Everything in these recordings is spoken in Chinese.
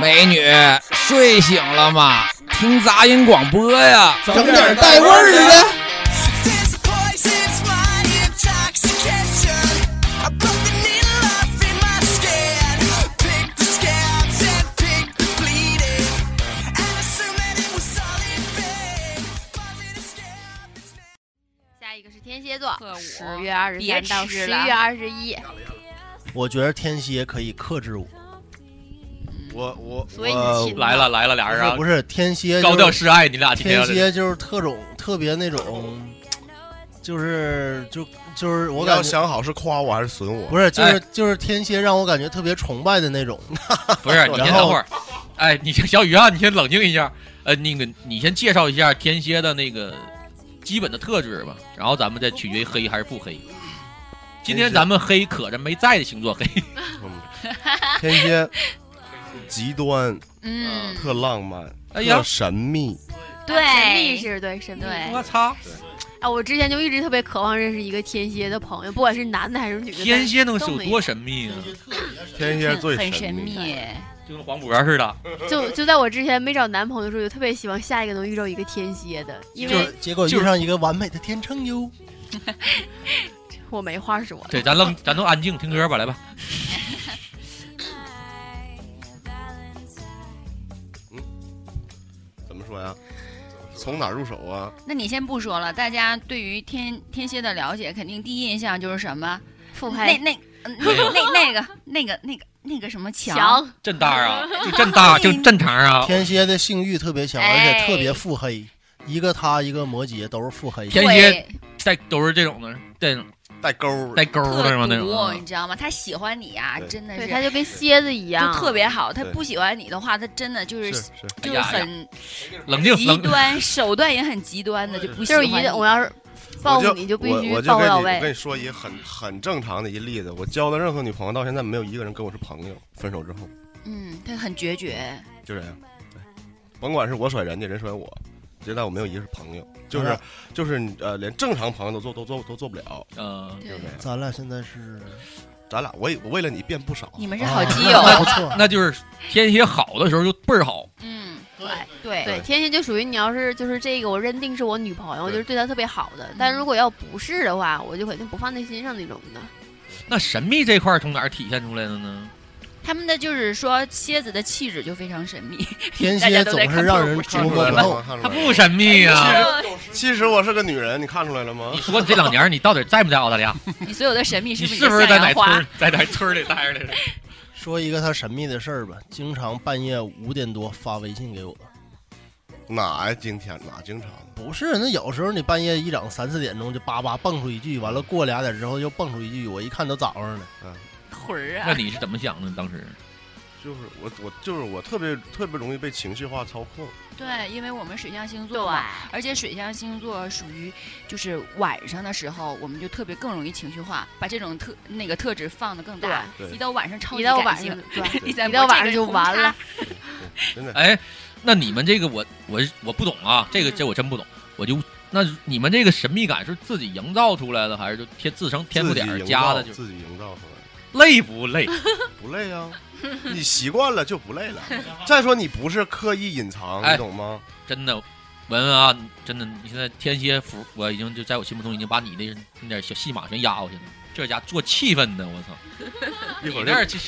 美女，睡醒了吗？听杂音广播呀，整点带味儿的。二十三到十月二十一，我觉得天蝎可以克制我，我我所以来了来了，俩人啊，不是天蝎高就是调示爱，你俩今天天蝎就是特种特别那种，就是就就是我我感觉要想好是夸我还是损我。不是就是哎就是天蝎让我感觉特别崇拜的那种。不是，你先等会儿。哎，你小雨啊，你先冷静一下。呃，那个你先介绍一下天蝎的那个基本的特质吧，然后咱们再取决于黑还是不黑。今天咱们黑可着没在的星座黑，嗯 天蝎 极端，嗯，特浪漫，哎呀神秘。对神秘，是对神秘。对我操，啊，我之前就一直特别渴望认识一个天蝎的朋友，不管是男的还是女的。天蝎能是有多神秘啊？天蝎最很神神秘，就跟黄渤似的。就就在我之前没找男朋友的时候，就特别希望下一个能遇到一个天蝎的，因为就结果遇上一个完美的天秤哟。我没话说。对，咱愣，咱都安静听歌吧，来吧。怎么说呀？从哪入手啊？那你先不说了，大家对于天天蝎的了解，肯定第一印象就是什么？那腹黑那嗯那那那个那个那个那个什么强？强，真大啊，就真大，就正常啊。天蝎的性欲特别强，而哎且特别腹黑。一个他，一个摩羯，都是腹黑。天蝎在都是这种的，这种带钩儿，带钩的特是吗？那种毒，啊你知道吗？他喜欢你啊，真的对，是他就跟蝎子一样，就特别好。他不喜欢你的话，他真的就是是是，就很冷静。极端，手段也很极端的，就不喜就是一欢你。我要是报复你就必须报复到位我跟。你说一个很很正常的一例子，我交的任何女朋友到现在没有一个人跟我是朋友，分手之后嗯，他很决绝。就这样，对，甭管是我甩人家，人甩我，直到我没有一个是朋友，就是嗯就是呃，连正常朋友都做都做都做不了，嗯，对就这样。咱俩现在是咱俩我也我为了你变不少，你们是啊好基友。那不错。那就是天蝎好的时候就倍儿好，嗯，对对对，天蝎就属于你要是就是这个，我认定是我女朋友，就是对她特别好的。但如果要不是的话，我就肯定不放在心上那种的。那神秘这块儿从哪儿体现出来的呢？他们的就是说蝎子的气质就非常神秘。天蝎总是让人捉摸不透。他不神秘啊！其实我是个女人，你看出来了吗你？说这两年你到底在不在澳大利亚？你所有的神秘你是不是不是 在哪村？在哪村里待着的？说一个他神秘的事儿吧，经常半夜五点多发微信给我。哪呀？今天哪经常？不是，那有时候你半夜一整三四点钟就叭叭蹦出一句，完了过俩点之后又蹦出一句，我一看都早上了。魂儿啊！那你是怎么想的？当时就是我我就是我特别特别容易被情绪化操控。对，因为我们水象星座对嘛，而且水象星座属于就是晚上的时候，我们就特别更容易情绪化，把这种特那个特质放的更大。对一到晚上超级一到晚上，一到晚上就完了。真的，哎，那你们这个我我我不懂啊，这个这我真不懂。我就那你们这个神秘感是自己营造出来的，还是就天自成天赋点加的？就造自己营造出来，累不累？不累啊，你习惯了就不累了。再说你不是刻意隐藏，哎你懂吗？真的，文文啊，真的，你现在天蝎服，我已经就在我心目中已经把你的那点小戏码全压过去了。这家做气氛的，我操！一会儿这，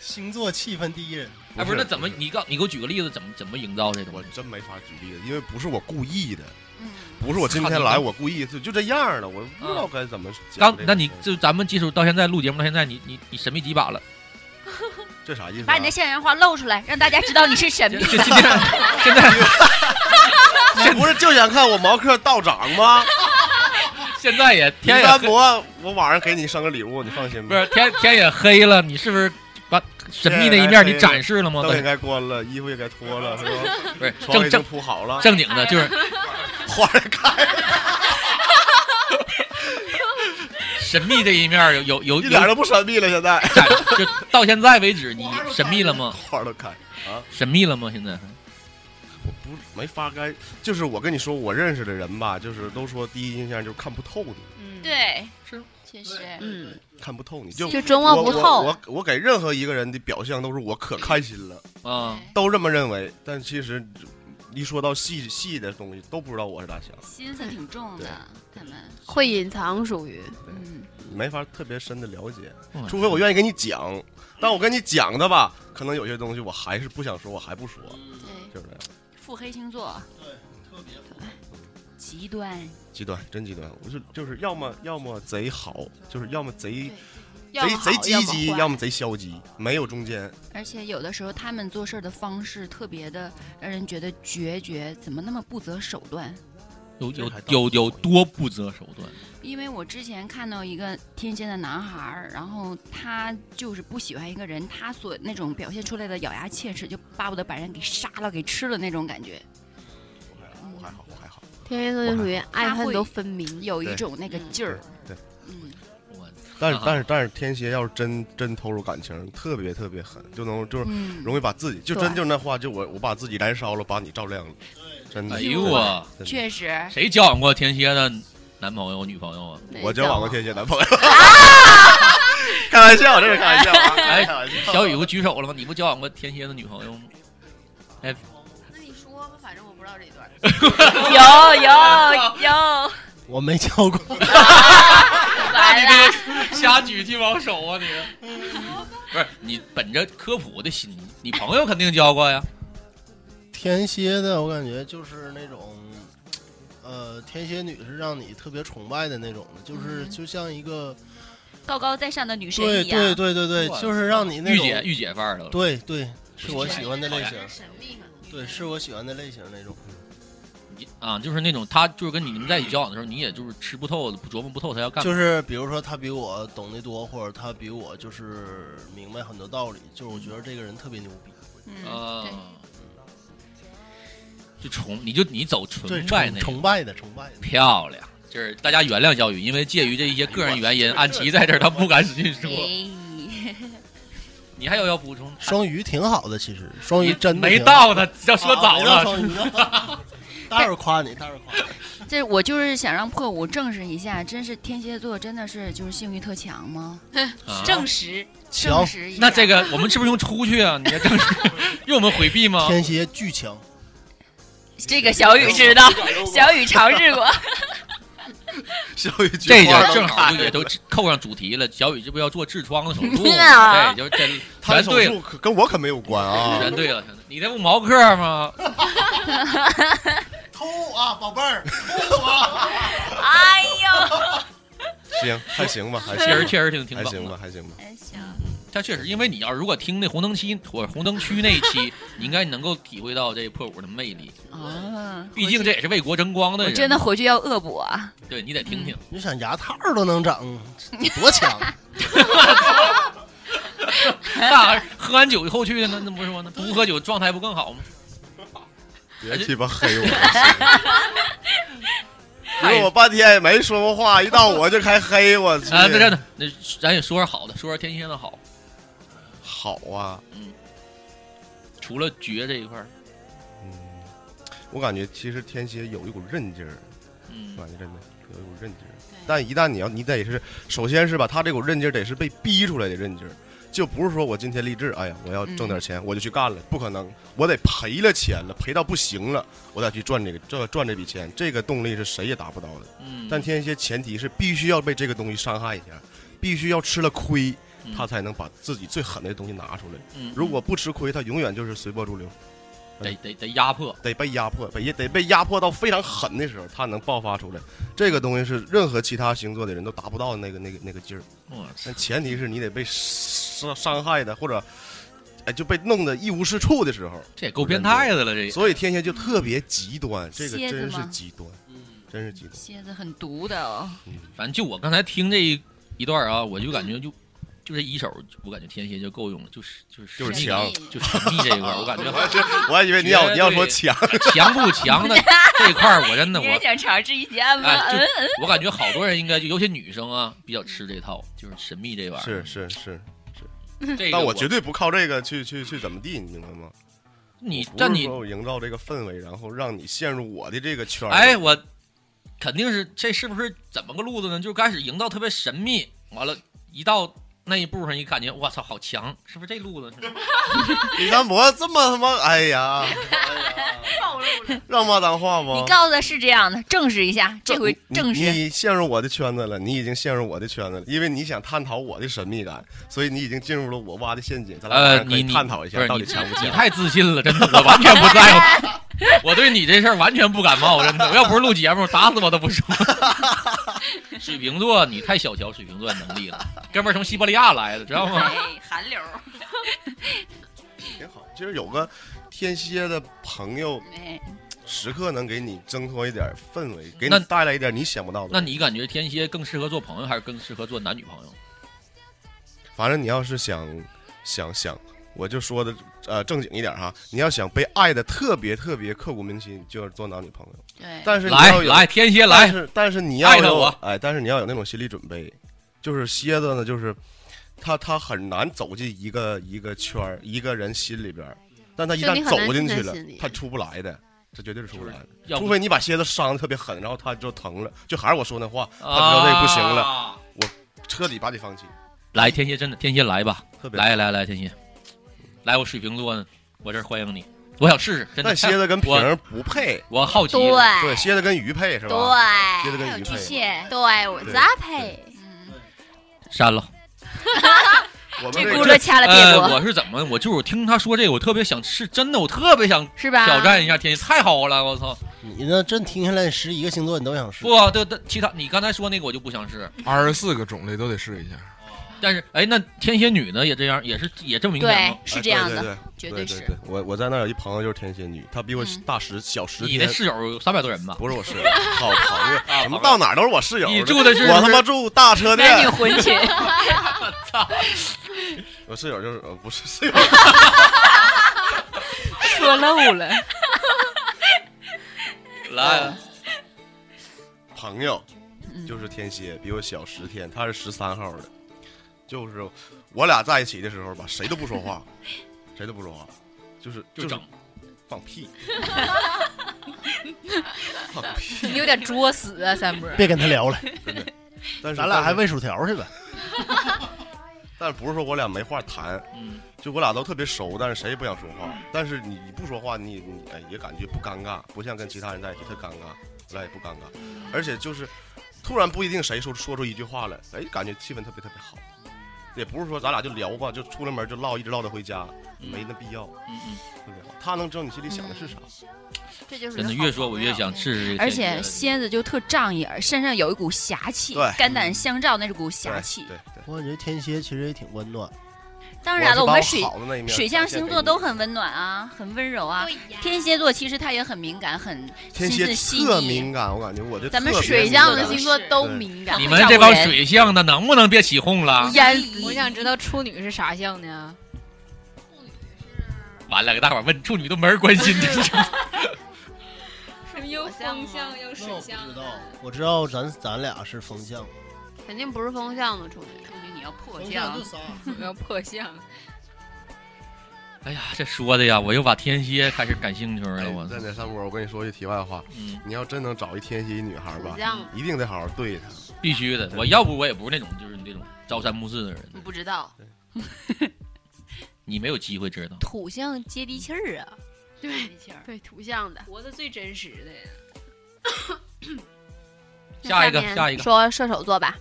星座气氛第一人，哎，不是，那怎么你告你给我举个例子，怎么怎么营造这个？我真没法举例子，因为不是我故意的，嗯，不是我今天来我故意就就这样了，我不知道该怎么讲这个。刚那你就咱们技术到现在录节目到现在，你你你神秘几把了？这啥意思啊？把你的现人话露出来，让大家知道你是神秘这的。今 天现在你 不是就想看我毛克道长吗？现在也天林也黑三伯，我晚上给你生个礼物，你放心吧。不是天天也黑了，你是不是把神秘那一面你展示了吗？灯也该关了，衣服也该脱了，是吧？不是床已经正正铺好了，正经的，就是花儿开了，神秘这一面有有一点都不神秘了。现在，就到现在为止，你神秘了吗？花儿都开啊！神秘了吗？现在？我不没法该，就是我跟你说，我认识的人吧，就是都说第一印象就是看不透你，嗯，对，是。确实，嗯，看不透你，就就琢磨不透。我我我给任何一个人的表象都是我可开心了，啊，都这么认为，但其实一说到细细的东西，都不知道我是咋想，心思挺重的对，他们，会隐藏属于，嗯，没法特别深的了解，嗯除非我愿意跟你讲。但我跟你讲的吧，可能有些东西我还是不想说，我还不说，对，就是这样。腹黑星座，对，特别极端，极端，真极端。我就就是要么要么贼好，就是要么贼贼贼积极，坏要么贼消极，没有中间。而且有的时候他们做事儿的方式特别的让人觉得决绝，怎么那么不择手段？有有有有多不择手段？因为我之前看到一个天蝎的男孩儿，然后他就是不喜欢一个人，他所那种表现出来的咬牙切齿，就巴不得把人给杀了、给吃了那种感觉，我还好，我还好。天蝎座就属于爱恨都分明。有一种那个嗯劲儿。对，嗯，我但是啊但是但是天蝎要是真真投入感情，特别特别狠，就能就是嗯。容易把自己就真就那话，就我我把自己燃烧了，把你照亮了，真的。哎呦我，确实，谁交往过天蝎的男朋友、女朋友啊？我交往过天蝎男朋友，啊！开玩笑，这是开玩笑啊，哎开玩笑。小雨不举手了吗？你不交往过天蝎的女朋友吗？那你说吧，反正我不知道这段。有有有，我没交过，那你这个 瞎举鸡毛手啊你！不是你本着科普的心，你朋友肯定教过呀。天蝎的，我感觉就是那种，呃，天蝎女是让你特别崇拜的那种的，就是嗯就像一个，高高在上的女神对一样。对对对对，哇就是让你那种，御姐御姐范儿的了。对对，是我喜欢的类型，神秘。对，是我喜欢的类型那种。你啊，就是那种他就是跟你们在一起交往的时候，你也就是吃不透、不琢磨不透他要干嘛。就是比如说他比我懂得多，或者他比我就是明白很多道理，就是我觉得这个人特别牛逼。嗯，啊对，就崇你就你走对，崇拜那种崇崇拜的，崇拜的。漂亮。就是大家原谅教育，因为介于这一些个人原因，安琪在这儿他不敢使劲说。哎，你还有要补充？双鱼挺好的，其实双鱼真的没到呢，要说早啊没到了。待会儿夸你，待会儿夸你。这我就是想让破五证实一下，真是天蝎座真的是就是性欲特强吗？啊证实，强证实一下。那这个我们是不是用出去啊？你这证实 用我们回避吗？天蝎巨强，这个小雨知道，小雨尝试过。小雨这花都就正好就也都扣上主题了。小雨这不要做痔疮的手术吗？对，就这他的手全对跟我可没有关啊。全对了。你这不毛克吗？偷啊，宝贝儿，偷啊！哎呦，行，还行吧，还确实，确实挺挺还行吧，还行吧。还行，但确实，因为你要如果听那红灯区或者红灯区那一期，你应该能够体会到这破五的魅力。啊，毕竟这也是为国争光的人，我真的回去要恶补啊。对你得听听。你想牙套都能整，多强！那喝完酒以后去的那那不是吗？那？不喝酒状态不更好吗？别鸡巴黑我！因为我半天也没说过话，一到我就开黑我去。啊，那真的，那咱也说说好的，说说天蝎的好。好啊，嗯除了绝这一块儿，嗯，我感觉其实天蝎有一股韧劲儿，嗯我感觉真的有一股韧劲儿。但一旦你要，你得是，首先是吧，他这股韧劲儿得是被逼出来的韧劲儿，就不是说我今天立志，哎呀，我要挣点钱，我就去干了，不可能，我得赔了钱了，赔到不行了，我再去赚这个，这赚这笔钱，这个动力是谁也达不到的。嗯，但天蝎前提是必须要被这个东西伤害一下，必须要吃了亏，嗯。他才能把自己最狠的东西拿出来。嗯。如果不吃亏，他永远就是随波逐流，得得得压迫，得被压迫，被得被压迫到非常狠的时候，他能爆发出来。这个东西是任何其他星座的人都达不到的那个那个那个劲儿。但前提是你得被伤伤害的，或者哎就被弄得一无是处的时候。这也够变态的了，这所以天蝎就特别极端，这个真是极端，真是极端。蝎子很毒的哦。反正就我刚才听这一一段啊，我就感觉 就就这一手，我感觉天蝎就够用了，就是就是就是强就神秘这一块儿，我感觉 我还以为你要你要说强，强不强的 这一块儿，我真的我想尝试一下吗？我感觉好多人应该就尤其女生啊，比较吃这套，就是神秘这玩意是儿。是是，这个但我绝对不靠这个去去去怎么地，你明白吗？你不但你营造这个氛围，然后让你陷入我的这个圈儿。哎，我肯定是这是不是怎么个路子呢？就开始营造特别神秘，完了，一到那一步上，一感觉我操，好强，是不是这路子？李三博这么他妈，哎呀，哎呀，让骂脏话吗？你告诉他是这样的，证实一下，这回你证实。你陷入我的圈子了，你已经陷入我的圈子了，因为你想探讨我的神秘感，所以你已经进入了我挖的陷阱。咱俩可以你你探讨一下到底强不强。你太自信了，真的，我完全不在乎。我对你这事儿完全不感冒，真的。我要不是录节目，打死我都不说。水瓶座，你太小瞧水瓶座的能力了，哥们儿从西伯利亚来的，知道吗？哎，韩流。挺好，就是有个天蝎的朋友，哎，时刻能给你挣脱一点氛围，给你带来一点你想不到的。那你感觉天蝎更适合做朋友，还是更适合做男女朋友？反正你要是想想想，我就说的呃正经一点哈，你要想被爱的特别特别刻骨铭心，就要做男女朋友。对，但是你来要有来，天蝎来。但来，是但是你要有爱着我。哎，但是你要有那种心理准备，就是蝎子呢，就是他他很难走进一个一个圈儿一个人心里边儿，但他一旦走进去了进他出不来的，这绝对是出不来的。除非你把蝎子伤的特别狠，然后他就疼了，就还是我说那话，他知道这个不行了，啊彻底把你放弃，来，天蝎真的，天蝎来吧，特别。来来来，天蝎，来，我水瓶座呢，我这儿欢迎你，我想试试，真的。但蝎子跟瓶不配，我好奇，对对，蝎子跟鱼配是吧？对蝎子跟鱼配，蟹，对，我对咋配？嗯，删了。我们这这个轱辘掐了别呃，播。我是怎么？我就是听他说这个，我特别想是真的，我特别想是吧？挑战一下天蝎，太好了，我操！你那？真听下来十一个星座你都想试？不，对对，其他你刚才说那个我就不想试，二十四个种类都得试一下。但是哎，那天蝎女呢也这样，也是也这么明显对吗？，是这样的，哎对是对对对。对我我在那有一朋友就是天蝎女，她比我嗯大十小十你的。室友有三百多人吧？不是我室友，好朋友，啊怎么到哪都是我室友。你住的是我他妈住大车店，混群，我室友就是呃不是室友，说漏了。来，朋友嗯就是天蝎，比我小十天，他是十三号的，就是我俩在一起的时候吧，谁都不说话，谁都不说话，就是就是整放屁，放屁，你有点作死啊，三波。别跟他聊了，真的。但是咱俩还喂薯条去呗。但不是说我俩没话谈，嗯，就我俩都特别熟，但是谁也不想说话。但是你不说话，你你哎也感觉不尴尬，不像跟其他人在一起特尴尬，我俩也不尴尬。而且就是突然不一定谁说说出一句话来，哎，感觉气氛特别特别好。也不是说咱俩就聊吧，就出了门就唠，一直唠到回家，嗯没那必要。他能知道你心里想的是啥，这就是真的越说我越想试试这个而且蝎子就特仗义，身上有一股侠气对，肝胆相照那是股侠气。对对。我感觉天蝎其实也挺温暖，当然了，我我们水水象星座都很温暖啊，很温柔啊。天蝎座其实他也很敏感，很天蝎心思细特腻。敏感，我感觉我这咱们水象的星座都敏感你，们这帮水象的能不能别起哄了？淹死我想知道处女是啥象呢？完了，给大伙儿问处女都没人关心这事。是又风象又水象我不知道，我知道咱咱俩是风象，肯定不是风象的处女。要破相要 破相。哎呀，这说的呀，我又把天蝎开始感兴趣了，哎我在哪三波，我跟你说句题外话，嗯，你要真能找一天蝎女孩吧，一定得好好对她。必须的。我要不我也不是那种就是那种朝三暮四的人，你不知道，你没有机会知道。土象接地气儿啊，对对，土象的。活的最真实的。下一个下一个说射手座吧。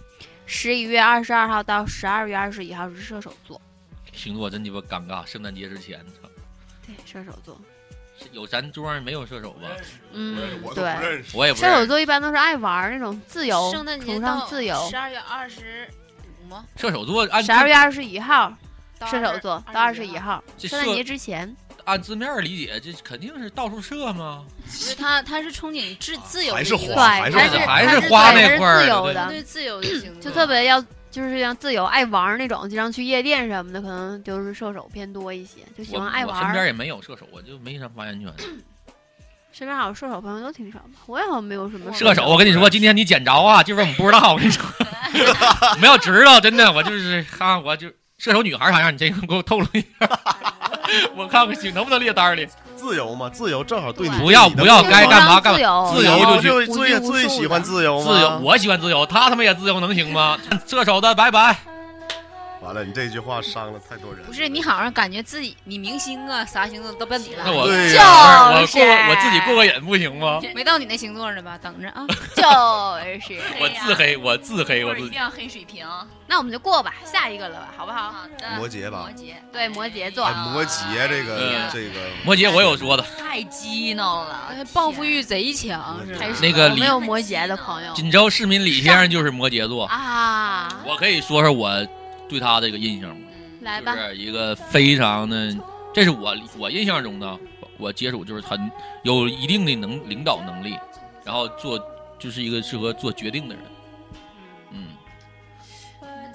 十一月二十二号到十二月二十一号是射手座，星座真鸡巴尴尬，圣诞节之前，操，对，射手座，有咱桌上没有射手吧？嗯我，都不对，认识。我也不射手。座一般都是爱玩那种自由，圣诞节崇到尚自由。十二月二十五吗？射手座按十二月二十一号，射手座到二十一号。圣诞节之前，按字面理解，这肯定是到处射吗？他，他是憧憬自自由的还是花，还是还是是花那块儿的对自由的，对自由的星座，就特别要就是像自由爱玩那种，经常去夜店什么的，可能就是射手偏多一些，就喜欢爱玩。我身边也没有射手，我就没啥发言权。身边好像射手朋友都挺少吧，我也好像没有什么射手，我跟你说，今天你捡着啊，就是我们不知道，我跟你说，没有知道，真的，我就是哈，我就射手女孩啥样，你这个给我透露一下，我看看行能不能列单里。自自由嘛，自由正好对你不要不要该干嘛干嘛自由就去就最最喜欢自由吗？自由，我喜欢自由，他他妈也自由能行吗？射手的拜拜。完了，你这句话伤了太多人。不是你好像感觉自己你明星啊，啥星座都奔你了，那我对就呀，我过是我自己过个瘾不行吗？没到你那星座呢吧？等着啊，就是。我自黑，我自黑，我自己。一定要黑水瓶。那我们就过吧，下一个了吧，好不好？好的，摩羯吧摩羯对，摩羯座哎，，摩羯这个嗯这个摩羯我有说的，太激闹了，哎报复欲贼强是吧？那个没有摩羯的朋友锦州市民李先生就是摩羯座。啊？我可以说说我对他这个印象吗？来吧，就是一个非常的，这是我我印象中的，我接触就是很有一定的能领导能力，然后做就是一个适合做决定的人，嗯，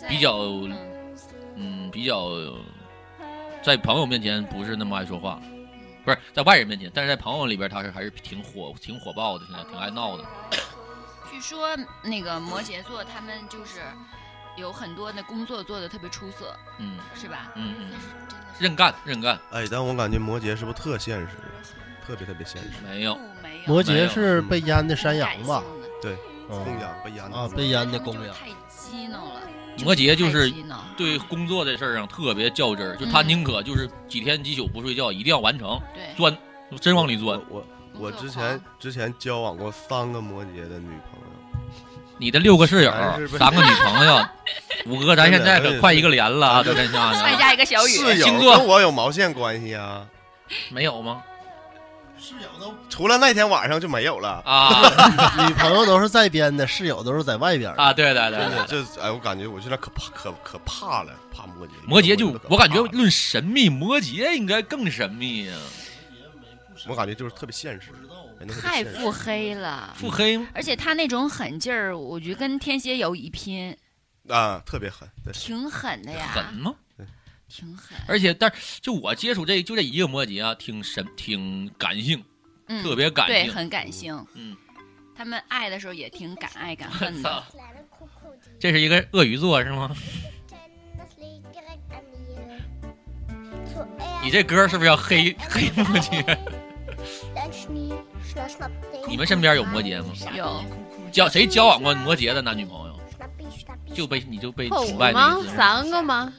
比较嗯。嗯比较在朋友面前不是那么爱说话，不是在外人面前，但是在朋友里边他是还是挺火挺火爆的，挺挺爱闹的，据说那个摩羯座他们就是有很多的工作做的特别出色，嗯。是吧？嗯嗯。认干认干，哎，但我感觉摩羯是不是特现实，特别特别现实，没有。没有。摩羯是被淹的山羊吧？感性的嗯。供养被淹的啊，被淹的供养。太激怒了，摩羯就是对工作这事儿上特别较真儿，就他嗯。宁可就是几天几宿不睡觉，一定要完成，钻，真往里钻。我。我之前之前交往过三个摩羯的女朋友，你的六个室友三个女朋友，五哥，咱现在可快一个连了啊！这真下 再的加一个小雨，室友星座跟我有毛线关系啊？没有吗？室友都除了那天晚上就没有了。啊 女朋友都是在边的，室友都是在外边的。啊！对对对这哎，我感觉我现在可怕可可怕了，怕摩羯。摩羯就我感觉论神秘，摩羯应该更神秘呀。我感觉就是特别现实，别太腹黑了。腹黑吗？而且他那种狠劲儿，我觉得跟天蝎有一拼，啊，特别狠。对，挺狠的呀，狠吗？挺狠。而且，但是就我接触这就这一个摩羯啊，挺神，挺感性，嗯，特别感性对，性。很感性。嗯，他们爱的时候也挺敢爱敢恨的。这是一个鳄鱼座是吗？你这歌是不是要黑黑摩羯？你们身边有摩羯吗？有交谁交往过摩羯的男女朋友？就被你就被后崇拜吗那一？次三个吗？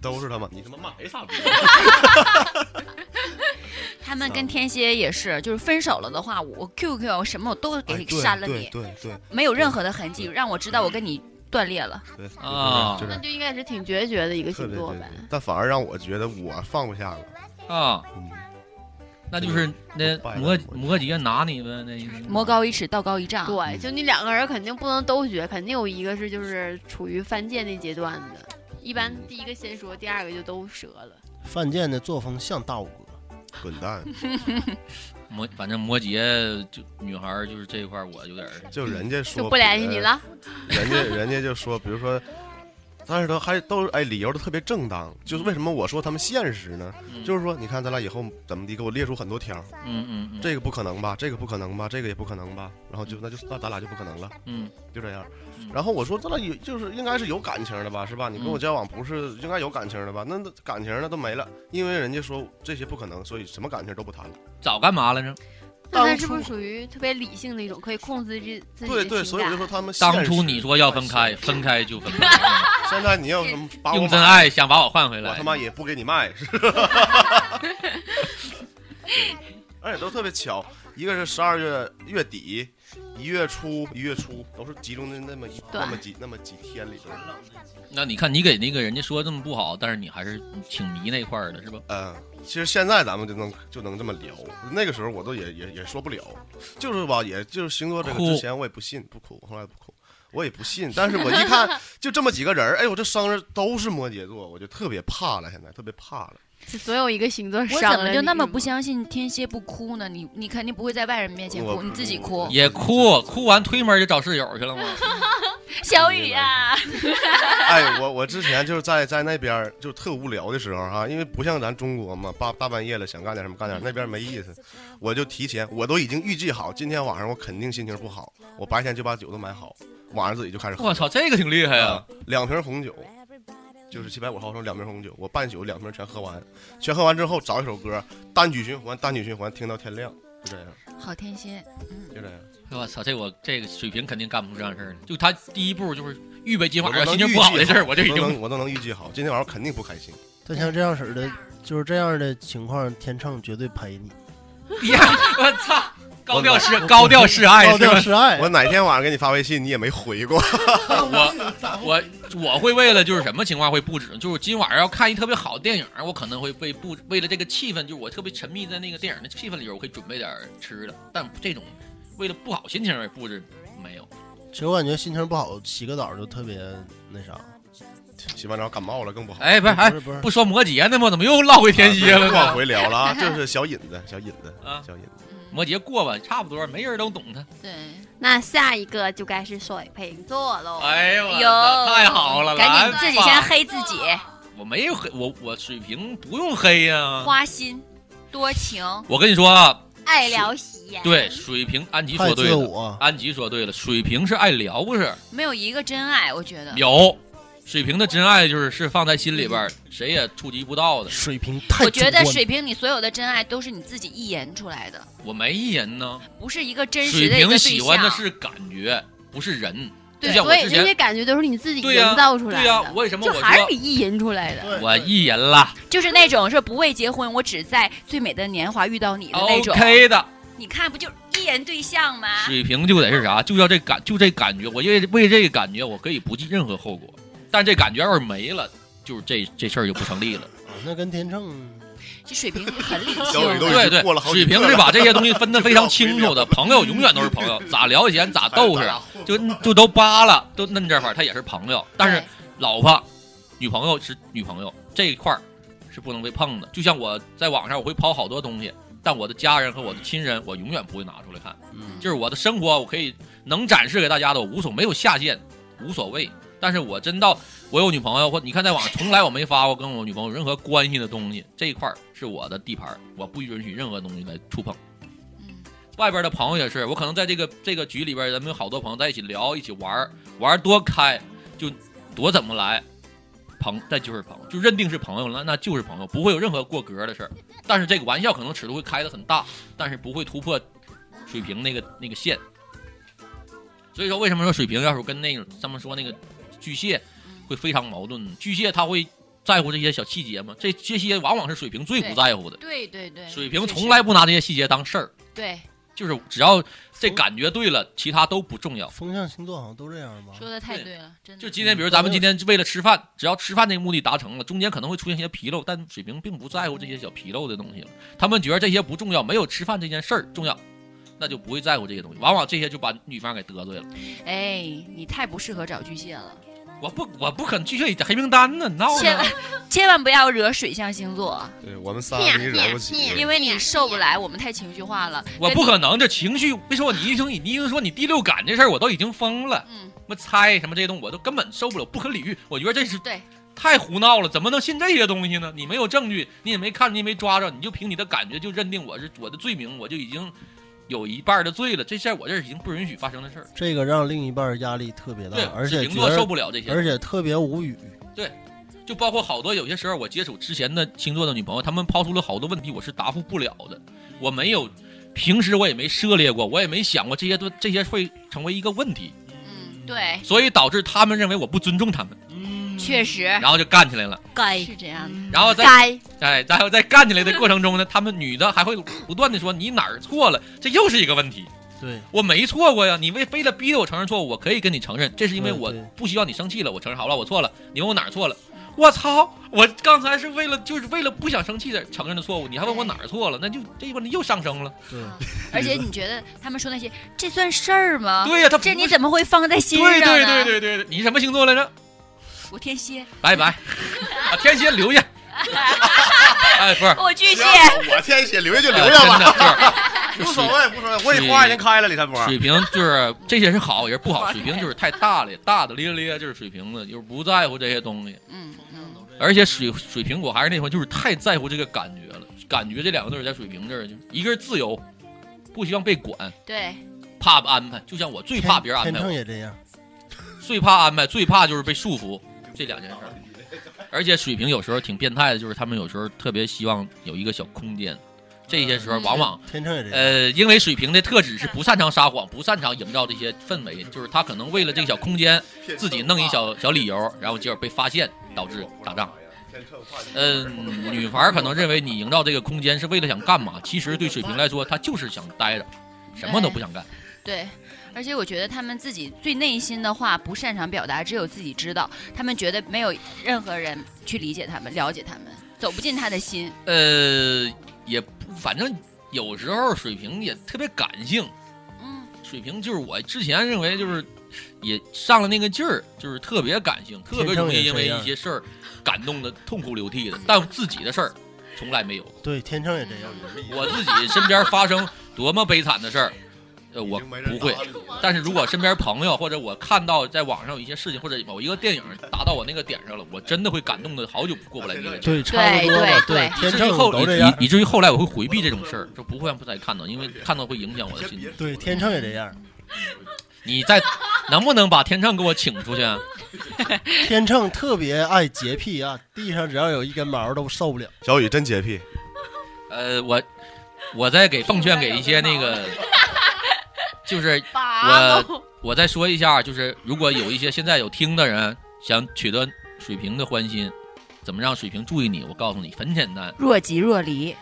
都是他们，你他妈买啥逼？他们跟天蝎也是，就是分手了的话，我 QQ 什么我都给删了你，对对没有任何的痕迹，让我知道我跟你断裂了。对啊就是那就应该是挺决绝的一个星座呗。但反而让我觉得我放不下了。啊，嗯，那就是那摩摩羯拿你呗，那意思。魔高一尺，道高一丈。对，就你两个人肯定不能都绝，肯定有一个是就是处于犯贱那阶段的。一般第一个先说，第二个就都折了。犯贱的作风像大五哥，滚蛋！摩，反正摩羯就女孩儿就是这一块儿，我有点儿就人家说就不联系你了，人家人家就说，比如说，但是他还都是哎，理由都特别正当。就是为什么我说他们现实呢？嗯就是说，你看咱俩以后怎么的，给我列出很多条，嗯嗯嗯，这个不可能吧，这个不可能吧，这个也不可能吧，然后就那就那咱俩就不可能了，嗯就这样嗯。然后我说咱俩有就是应该是有感情的吧，是吧？你跟我嗯交往不是应该有感情的吧？那那感情呢都没了，因为人家说这些不可能，所以什么感情都不谈了。早干嘛来着？那他当是不是初属于特别理性的一种，可以控制自自己对对，所以我就说？他们当初你说要分开，分开就分开，现在你要什么把我用真爱想把我换回来我他。妈也不给你卖，是 对而且都特别巧，一个是十二月月底，一月初一月初都是集中在那么一那么几那么几天里头。那你看，你给那个人家说这么不好，但是你还是挺迷那块儿的，是吧？嗯，其实现在咱们就能就能这么聊，那个时候我都也也也说不了，就是吧，也就是星座这个之前我也不信，不哭，从来不哭。我也不信，但是我一看 就这么几个人儿，哎我，这生日都是摩羯座，我就特别怕了，现在特别怕了。是总有一个星座我伤了怎么就那么不相信天蝎不哭呢？你你肯定不会在外人面前哭，你自己哭。也哭，哭完推门就找室友去了吗？小雨 呀、哎，我我之前就是在在那边就特无聊的时候哈、因为不像咱中国嘛，大大半夜了想干点什么干点，那边没意思，我就提前我都已经预计好，今天晚上我肯定心情不好，我白天就把酒都买好，晚上自己就开始喝。我操，这个挺厉害呀！啊，两瓶红酒，就是七百五毫升两瓶红酒，我半宿两瓶全喝完，全喝完之后找一首歌单曲循环，单曲循环听到天亮，就这样，好天蝎，嗯就这样。我操，这我这个水平肯定干不出这样事儿来。就他第一步就是预备计划我心情不好的事儿，我就已我都经能我都能预计好，今天晚上肯定不开心。但像这样式儿的，就是这样的情况，天秤绝对陪你，呀，我操，高调示高调示爱高？调示爱我。哪天晚上给你发微信，你也没回过。我我我会为了就是什么情况会布置？就是今晚上要看一特别好的电影，我可能会为布为了这个气氛，就是我特别沉迷在那个电影的气氛里边，我会准备点吃的。但这种为了不好心情而布置没有。其实我感觉心情不好，洗个澡就特别那啥。洗完澡感冒了更不好。哎，不是，哎不，是不说摩羯呢吗？怎么又唠回天蝎了往？回聊了啊，这是小引子，小引子啊小引子。摩羯过吧，差不多，没人都懂他。对，那下一个就该是水瓶座喽。哎呦，太好了，赶紧自己吧先黑自己，我没有黑，我我水瓶不用黑呀、花心、多情，我跟你说啊，爱聊喜呀。对，水瓶，安吉说对了，安吉说对了，水瓶是爱聊不是？没有一个真爱，我觉得。有，水瓶的真爱就是是放在心里边儿，谁也触及不到的。水瓶太我觉得水瓶，你所有的真爱都是你自己意淫出来的，我没意淫呢，不是一个真实的一个对平喜欢的。是感觉，不是人。对所以这些感觉都是你自己营造出来的。对呀为什么就还是你意淫出来的？我意淫了就是那种是不为结婚，我只在最美的年华遇到你的那种。，OK 的。你看，不就是一言对象吗？水瓶就得是啥？就要这感，就这感觉。我因为为这个感觉，我可以不计任何后果。但这感觉要是没了，就是这这事儿就不成立了。啊那跟天秤这水平很理性。对对水平是把这些东西分得 非常清楚的。朋友永远都是朋友，咋聊闲咋斗是，就就都扒了，都嫩这块儿，他也是朋友。但是老婆、女朋友是女朋友这一块儿是不能被碰的。就像我在网上我会抛好多东西，但我的家人和我的亲人，我永远不会拿出来看。嗯就是我的生活，我可以能展示给大家的，我无所没有下限，无所谓。但是我真到我有女朋友，或你看在网上从来我没发过跟我女朋友任何关系的东西，这一块儿是我的地盘儿，我不允许任何东西来触碰。嗯外边的朋友也是，我可能在这个这个局里边，咱们有好多朋友在一起聊，一起玩儿，玩儿多开，就多怎么来，朋那就是朋友，就认定是朋友了，那就是朋友，不会有任何过格的事儿。但是这个玩笑可能尺度会开得很大，但是不会突破水平那个那个线。所以说，为什么说水平要是跟那个咱们说那个巨蟹会非常矛盾？巨蟹他会在乎这些小细节吗？这这些往往是水瓶最不在乎的。对对对，水瓶从来不拿这些细节当事儿，对就是只要这感觉对了，其他都不重要。风象星座好像都这样吧？说的太对了，真的。就今天，比如咱们今天为了吃饭，只要吃饭这个目的达成了，中间可能会出现一些纰漏，但水瓶并不在乎这些小纰漏的东西了。他们觉得这些不重要，没有吃饭这件事儿重要，那就不会在乎这些东西。往往这些就把女方给得罪了。哎，你太不适合找巨蟹了，我不，我不可能拒绝你的黑名单呢，你闹呢千万？千万不要惹水象星座，对我们仨惹不起，因为你受不来，我们太情绪化了。我不可能，这情绪别说你一听你你一说你第六感这事儿，我都已经疯了。嗯，什么猜什么这些东西，我都根本受不了，不可理喻。我觉得这是对，太胡闹了，怎么能信这些东西呢？你没有证据，你也没看，你也没抓着，你就凭你的感觉就认定我是我的罪名，我就已经有一半的罪了。这事儿我这儿已经不允许发生的事儿。这个让另一半压力特别大对，，而且觉水瓶座受不了这些，而且特别无语。对就包括好多有些时候我接触之前的星座的女朋友，她们抛出了好多问题，我是答复不了的。我没有，平时我也没涉猎过，我也没想过这些都这些会成为一个问题，嗯，对，所以导致他们认为我不尊重他们，确实然后就干起来了。该是这样的。然后在该哎，然后在干起来的过程中呢，他们女的还会不断的说你哪儿错了，这又是一个问题。对，我没错过呀，你为非得逼着我承认错误，我可以跟你承认，这是因为我不希望你生气了，我承认好了，我错了。你问我哪儿错了，我操，我刚才是为了就是为了不想生气的承认的错误，你还问我哪儿错了，那就这问题又上升了。对，而且你觉得他们说那些，这算事儿吗？对呀、他这你怎么会放在心上呢？对对对对对对，你什么星座来着？我天蝎，拜拜，啊，天蝎留下。哎，不是，我巨蟹，我天蝎留下就呃留下吧，真的 无所谓，无所谓。我也花已经开了，李三波。水平就是这些是好也是不好，水平就是太大了，大大咧咧就是水平子，就是不在乎这些东西。嗯嗯，而且水水瓶，我还是那话，就是太在乎这个感觉了。感觉这两个字在水瓶这儿，就一个是自由，不希望被管，对，怕安排。就像我最怕别人安排我，秤也这样。最怕安排，最怕就是被束缚，这两件事儿。而且水瓶有时候挺变态的，就是他们有时候特别希望有一个小空间，这些时候往往天秤也这样。呃，因为水瓶的特质是不擅长撒谎，不擅长营造这些氛围，就是他可能为了这个小空间，自己弄一小小理由，然后结果被发现，导致打仗。嗯，女孩可能认为你营造这个空间是为了想干嘛，其实对水瓶来说，他就是想待着，什么都不想干。对，而且我觉得他们自己最内心的话不擅长表达，只有自己知道。他们觉得没有任何人去理解他们、了解他们，走不进他的心。呃，也，反正有时候水瓶也特别感性。嗯，水瓶就是我之前认为就是也上了那个劲儿，就是特别感性，特别容易因为一些事儿感动的痛哭流涕的，但自己的事儿从来没有。对，天秤也这样。我自己身边发生多么悲惨的事儿，呃，我不会。但是如果身边朋友或者我看到在网上有一些事情，或者某一个电影达到我那个点上了，我真的会感动的好久过不来那个劲。对，差不多的。对，天秤后都。以以至于后来我会回避这种事儿，就不会让不再看到，因为看到会影响我的心情。对，天秤也这样。你在能不能把天秤给我请出去？啊？天秤特别爱洁癖啊，地上只要有一根毛都受不了。小雨真洁癖。呃，我我再给奉劝给一些那个，就是我我再说一下，就是如果有一些现在有听的人想取得水瓶的欢心，怎么让水瓶注意你？我告诉你，很简单，若即若离。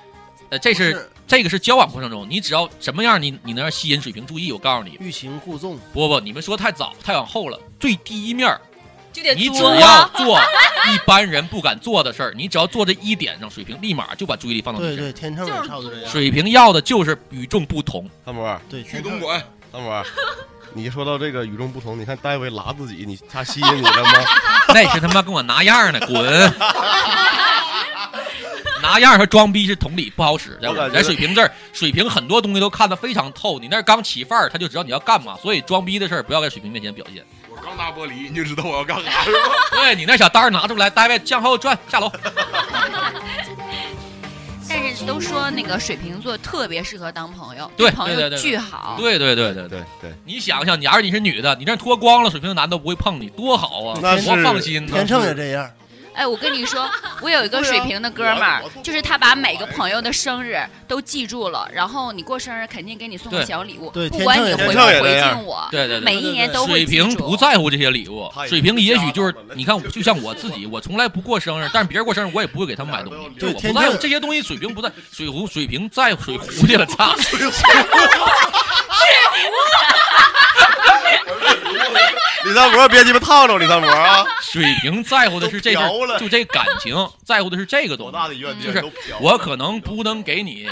呃，这是这个是交往过程中，你只要什么样，你你能让吸引水瓶注意？我告诉你，欲擒故纵。不不，你们说太早，太往后了。最第一面，就得你只要做一般人不敢做的事儿，你只要做这一点上，水瓶立马就把注意力放到你对对，天秤也差不多这样。水瓶要的就是与众不同。汤博，对，去东莞。汤博，你说到这个与众不同，你看戴维拉自己，你他吸引你了吗？那是他妈跟我拿样呢，滚！拿样和装逼是同理，不好使。在水瓶这儿，水瓶很多东西都看得非常透。你那刚起范儿，他就知道你要干嘛。所以装逼的事儿不要在水瓶面前表现。我刚拿玻璃，你就知道我要干啥 是吧？对你那小单拿出来，单位向后转，下楼。但是都说那个水瓶座特别适合当朋友，对朋友巨好。对对对对对对。你想想，假如你是女的，你这脱光了，水瓶男都不会碰你，多好啊！多放心。天秤也这样。哎，我跟你说，我有一个水瓶的哥们儿，就是他把每个朋友的生日都记住了，然后你过生日肯定给你送个小礼物，不管你回不回敬我，对对，每一年都会。水瓶不在乎这些礼物，水瓶也许就是你看，就像我自己，我从来不过生日，但是别人过生日我也不会给他们买东西，就是我不在乎这些东西。水瓶不在，水壶水瓶在水壶去了，擦。水壶。李三博，别鸡巴套着李三博啊！水瓶在乎的是这个，就这感情，在乎的是这个东西。就是我可能不能给你，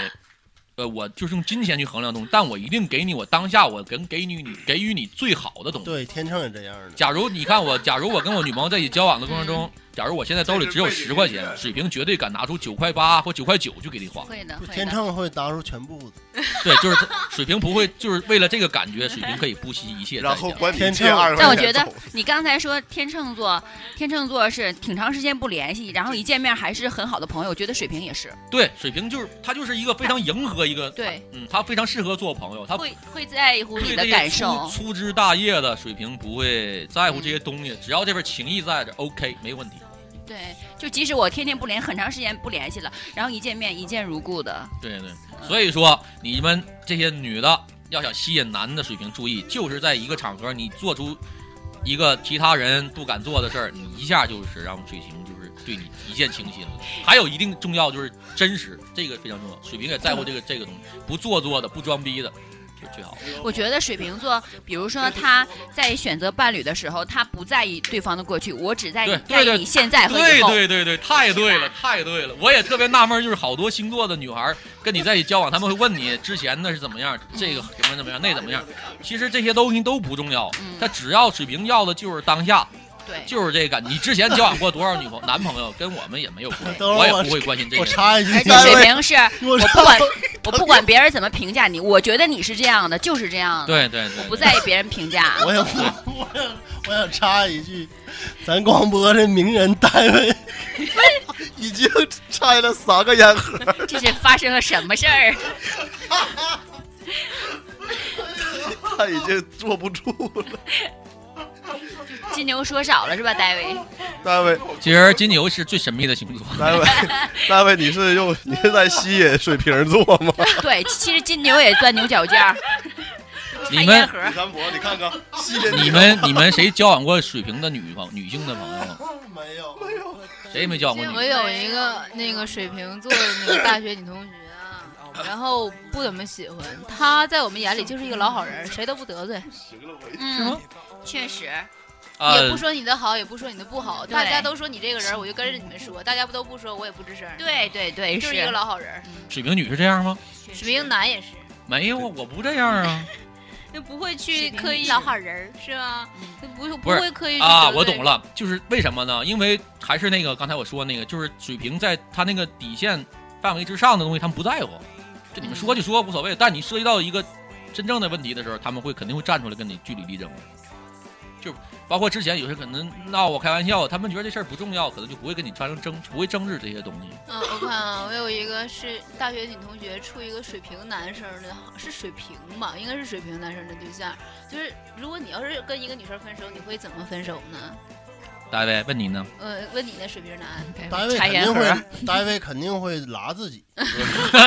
呃，我就是用金钱去衡量东西，但我一定给你我当下我能给你你给予你最好的东西。对，天秤也这样的。假如你看我，假如我跟我女朋友在一起交往的过程中。假如我现在兜里只有十块钱，水瓶绝对敢拿出九块八或九块九去给你花。会的，天秤会拿出全部的。对，就是水瓶不会，就是为了这个感觉，水瓶可以不惜一切。然后关天秤，但我觉得你刚才说天秤座，天秤座是挺长时间不联系，然后一见面还是很好的朋友。我觉得水瓶也是。对，水瓶就是他就是一个非常迎合一个。对，嗯，他非常适合做朋友，他会会在乎你的感受。粗枝大叶的水瓶不会在乎这些东西，只要这份情谊在这，OK，没问题。对，就即使我天天不联，很长时间不联系了，然后一见面一见如故的。对对，所以说你们这些女的要想吸引男的水平注意，就是在一个场合你做出一个其他人不敢做的事儿，你一下就是让水瓶就是对你一见倾心了。还有一定重要就是真实，这个非常重要。水瓶也在乎这个这个东西，不做作的，不装逼的。最好。我觉得水瓶座，比如说他在选择伴侣的时候，他不在意对方的过去，我只在意在意你现在和以后。对对对对，太对了，太对了。我也特别纳闷，就是好多星座的女孩跟你在一起交往，他们会问你之前那是怎么样，这个怎么怎么样，那怎么样。其实这些东西都不重要，他只要水瓶要的就是当下。对，就是这个。你之前交往过多少女朋友、男朋友，跟我们也没有关系，我也不会关心这个。我插一句，而且水平是，我不管，我不管别人怎么评价你，我觉得你是这样的，就是这样的。对对对，我不在意别人评价。我想，我想，我想插一句，咱广播的名人单位已经拆了三个烟盒。这是发生了什么事儿？他已经坐不住了。金牛说少了是吧，戴维？大卫，其实金牛是最神秘的星座。大卫，大卫，你是用你是在吸引水瓶座吗？对，其实金牛也钻牛角尖儿。你们你看看，吸引你们你们谁交往过水瓶的女朋女性的朋友？没有没有，谁也没交往过我有一个那个水瓶座的那个大学女同学啊，然后不怎么喜欢她，在我们眼里就是一个老好人，谁都不得罪，嗯，确实，啊，也不说你的好，也不说你的不好，大家都说你这个人，我就跟着你们说，大家不都不说，我也不吱声，对对对，就是一个老好人。水瓶女是这样吗？水瓶男也是，没有啊，我不这样啊。就不会去刻意老好人儿，是吗？就不不会刻意去啊，我懂了，就是为什么呢？因为还是那个刚才我说那个，就是水瓶在他那个底线范围之上的东西，他们不在乎。就你们说就说无所谓，但你涉及到一个真正的问题的时候，他们会肯定会站出来跟你据理力争。就包括之前有些可能闹我开玩笑，他们觉得这事儿不重要，可能就不会跟你发生争，不会争执这些东西。嗯，我看啊，我有一个是大学女同学处一个水瓶男生的，是水瓶吧？应该是水瓶男生的对象。就是如果你要是跟一个女生分手，你会怎么分手呢？大卫问你呢？呃，问你呢，水瓶男，大卫肯定会，大卫肯定会拉自己。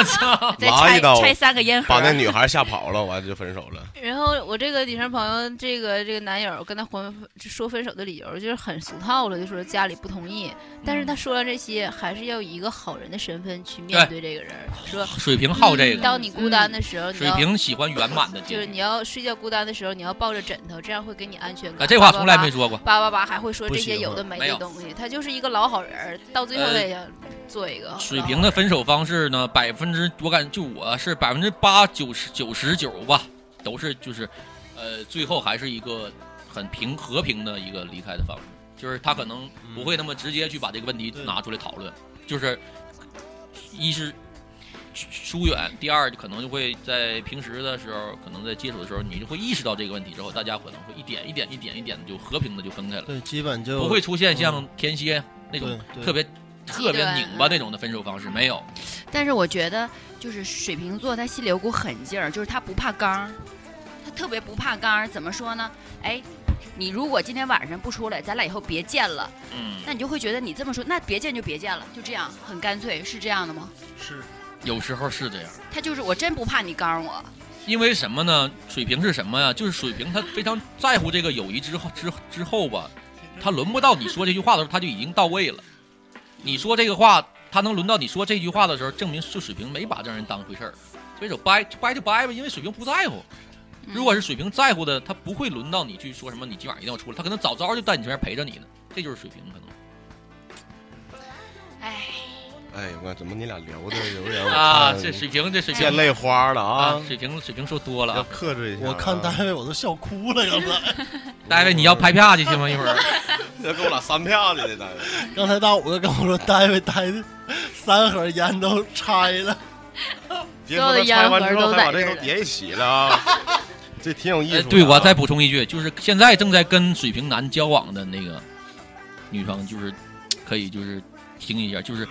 操！再拆拿一刀拆三个烟盒把，那女孩吓跑了，完就分手了。然后我这个女生朋友，这个这个男友跟她婚说分手的理由就是很俗套了，就说家里不同意。但是他说了这些，还是要以一个好人的身份去面对这个人，说水瓶好这个，当你孤单的时候，你水要瓶喜欢圆满的就是。你要睡觉孤单的时候，你要抱着枕头，这样会给你安全啊，感。这话从来没说过。叭叭叭，还会说这些有的没的东西。他就是一个老好人，到最后也想做一个水瓶的分手方式呢，百分之我感觉就我是百分之八九十九十九吧，都是就是，呃，最后还是一个很平和平的一个离开的方式，就是他可能不会那么直接去把这个问题拿出来讨论，就是一是疏远，第二可能就会在平时的时候，可能在接触的时候，你就会意识到这个问题之后，大家可能会一点一点一点一点的就和平的就分开了，对，基本就不会出现像天蝎那种特别特别拧巴那种的分手方式，没有。但是我觉得就是水瓶座，他心里有股狠劲儿，就是他不怕刚儿，他特别不怕刚儿。怎么说呢？哎，你如果今天晚上不出来，咱俩以后别见了，嗯，那你就会觉得你这么说，那别见就别见了，就这样，很干脆，是这样的吗？是有时候是这样，他就是我真不怕你刚儿我，因为什么呢？水瓶是什么呀？就是水瓶他非常在乎这个友谊之后之之后吧，他轮不到你说这句话的时候，他就已经到位了。你说这个话，他能轮到你说这句话的时候，证明就水瓶没把这人当回事儿，所以说掰就掰就掰吧，因为水瓶不在乎。如果是水瓶在乎的，他不会轮到你去说什么，你今晚一定要出来，他可能早早就在你身边陪着你呢。这就是水瓶可能。哎，哎，我看怎么你俩聊的有点 啊，这水平这水平见泪花了啊啊，！水平水平说多了要啊。克制一下啊。我看大卫我都笑哭了，刚才 大卫，你要拍票去行吗？一会儿。要给我俩三票的，这单位。刚才大五哥跟我说，大卫带的三盒烟都拆了，别说他拆完之后还把这都叠一起了啊，这挺有意思啊。呃对，我再补充一句，就是现在正在跟水瓶男交往的那个女生，就是可以就是听一下，就是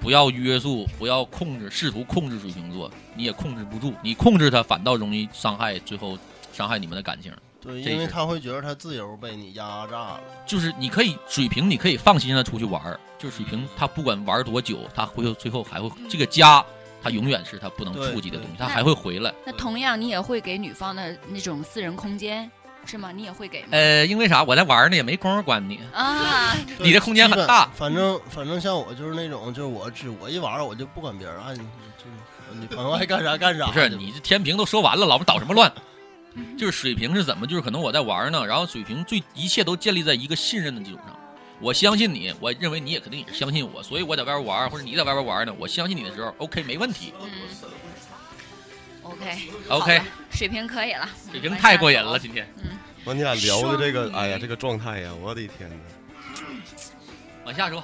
不要约束，不要控制，试图控制水瓶座，你也控制不住，你控制他反倒容易伤害，最后伤害你们的感情。对，因为他会觉得他自由被你压榨了。就是你可以水瓶，你可以放心的出去玩儿，就是水瓶他不管玩多久，他会最后还会这个家，他永远是他不能触及的东西，他还会回来。那同样你也会给女方的那种私人空间，是吗？你也会给吗？呃，因为啥？我在玩呢，也没工夫管你。啊，你的空间很大反正反正像我就是那种，就是我只我一玩我就不管别人，啊，你就是你朋友爱干啥干啥。不是你这天平都说完了，老子捣什么乱？就是水平是怎么？就是可能我在玩呢，然后水平最一切都建立在一个信任的基础上。我相信你，我认为你也肯定也是相信我，所以我在外边玩，或者你在外边玩呢，我相信你的时候，OK 没问题。嗯，OK OK 水平可以了，水平太过瘾了，今天完你俩聊的这个，哎呀，这个状态呀，我的天哪！往下说，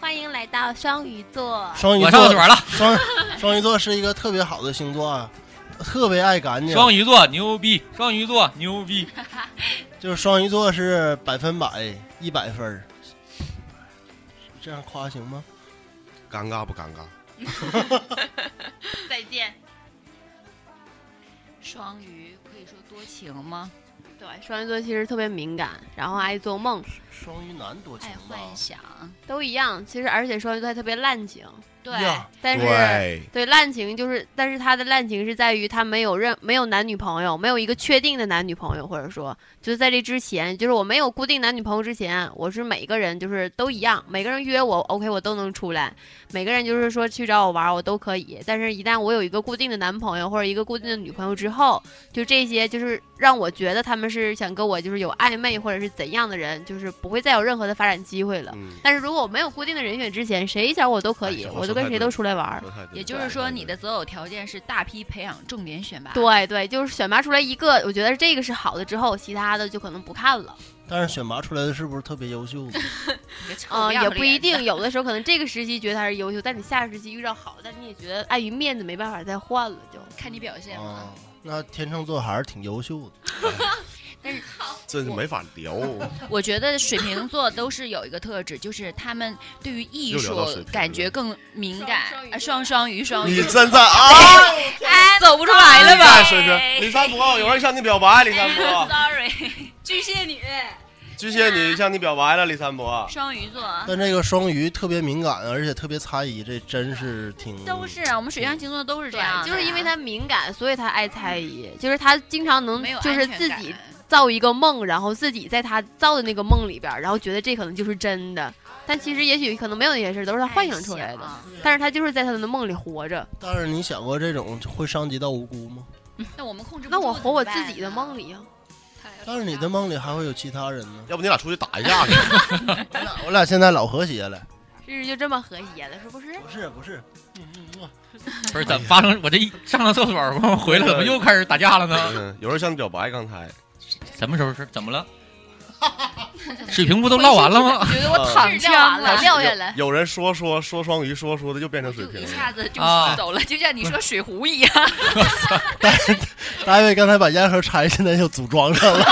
欢迎来到双鱼座。双鱼我上了。双双鱼座是一个特别好的星座啊，特别爱干净。双鱼座牛逼，双鱼座牛逼。就是双鱼座是百分百一百分儿，这样夸行吗？尴尬不尴尬？再见。双鱼可以说多情吗？对，双鱼座其实特别敏感，然后爱做梦，双鱼男多情爱吧幻？想，都一样。其实而且双鱼座还特别滥情，对，呀但是对，对滥情就是，但是他的滥情是在于他没有任没有男女朋友，没有一个确定的男女朋友，或者说就是在这之前，就是我没有固定男女朋友之前，我是每个人就是都一样，每个人约我 OK 我都能出来，每个人就是说去找我玩我都可以，但是一旦我有一个固定的男朋友或者一个固定的女朋友之后，就这些就是让我觉得他们是想跟我就是有暧昧或者是怎样的人，就是不会再有任何的发展机会了。嗯，但是如果我没有固定的人选之前，谁找我都可以，哎我就跟谁都出来玩也就是说，你的择偶条件是大批培养，重点选拔。对对，就是选拔出来一个，我觉得这个是好的之后，其他的就可能不看了。但是选拔出来的是不是特别优秀 嗯、也不一定，有的时候可能这个时期觉得他是优秀，但你下个时期遇到好的，但你也觉得碍于面子没办法再换了，就看你表现了。啊，那天秤座还是挺优秀的。但是这是没法聊。我觉得水瓶座都是有一个特质，就是他们对于艺术感觉更敏感双双鱼。啊双双鱼，你，真在啊！哎，走不出来了吧？水平，李三博，有人向你表白，李三博，Sorry，巨蟹女，巨蟹女向你表白了，李三博。双鱼座。但这个双鱼特别敏感，而且特别猜疑，这真是挺都是啊，我们水象星座都是这样，就是因为他敏感，所以他爱猜疑，就是他经常能就是自己造一个梦，然后自己在他造的那个梦里边，然后觉得这可能就是真的，但其实也许可能没有那些事儿，都是他幻想出来的。啊但是他就是在他的梦里活着。但是你想过这种会伤及到无辜吗？那我们控制不那我活我自己的梦里啊，但是你的梦里还会有其他人呢。要不你俩出去打一架去？我俩我俩现在老和谐了。日子就这么和谐了，是不是？不是不是，嗯嗯嗯，不是怎么发生？我这一上了厕所，我回来怎么又开始打架了呢？嗯，有人向你表白，刚才什么时候是怎么了？水瓶不都唠完了吗？觉得我躺枪了，下来。有人说说说双鱼，说说的就变成水瓶了。下子就啊走了，就像你说水壶一样。大卫刚才把烟盒拆，现在又组装上了。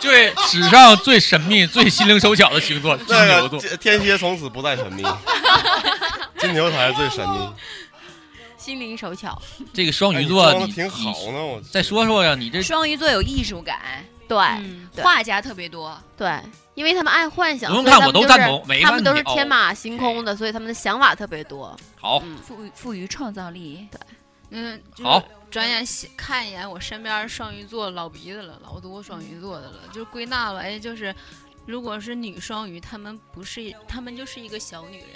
对，史上最神秘、最心灵手巧的星座金牛座。天天蝎从此不再神秘，金牛才是最神秘。心灵手巧，这个双鱼哎座，你挺好你呢，我再说说呀，你这双鱼座有艺术感，对、画家特别多。对，因为他们爱幻想，不用看我都所以他们就是赞同他们都是天马行空的，所以他们的想法特别多。好，嗯，富于富于创造力，对。嗯，就是好。转眼看一眼我身边双鱼座老鼻子了，老多双鱼座的了，就归纳了，哎，就是。如果是女双鱼，她们不是，她们就是一个小女人，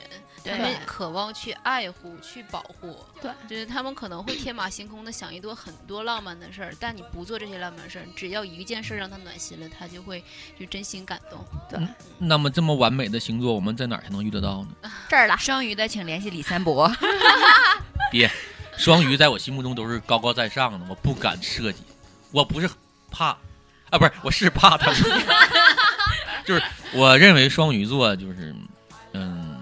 她们渴望去爱护、去保护。对，就是她们可能会天马行空的想一多很多浪漫的事儿，但你不做这些浪漫事儿，只要一件事儿让她暖心了，她就会就真心感动。对那么这么完美的星座，我们在哪儿才能遇得到呢？这儿了，双鱼的请联系李三博。别，双鱼在我心目中都是高高在上的，我不敢涉及，我不是怕，啊，不是，我是怕他们，就是我认为双鱼座就是，嗯，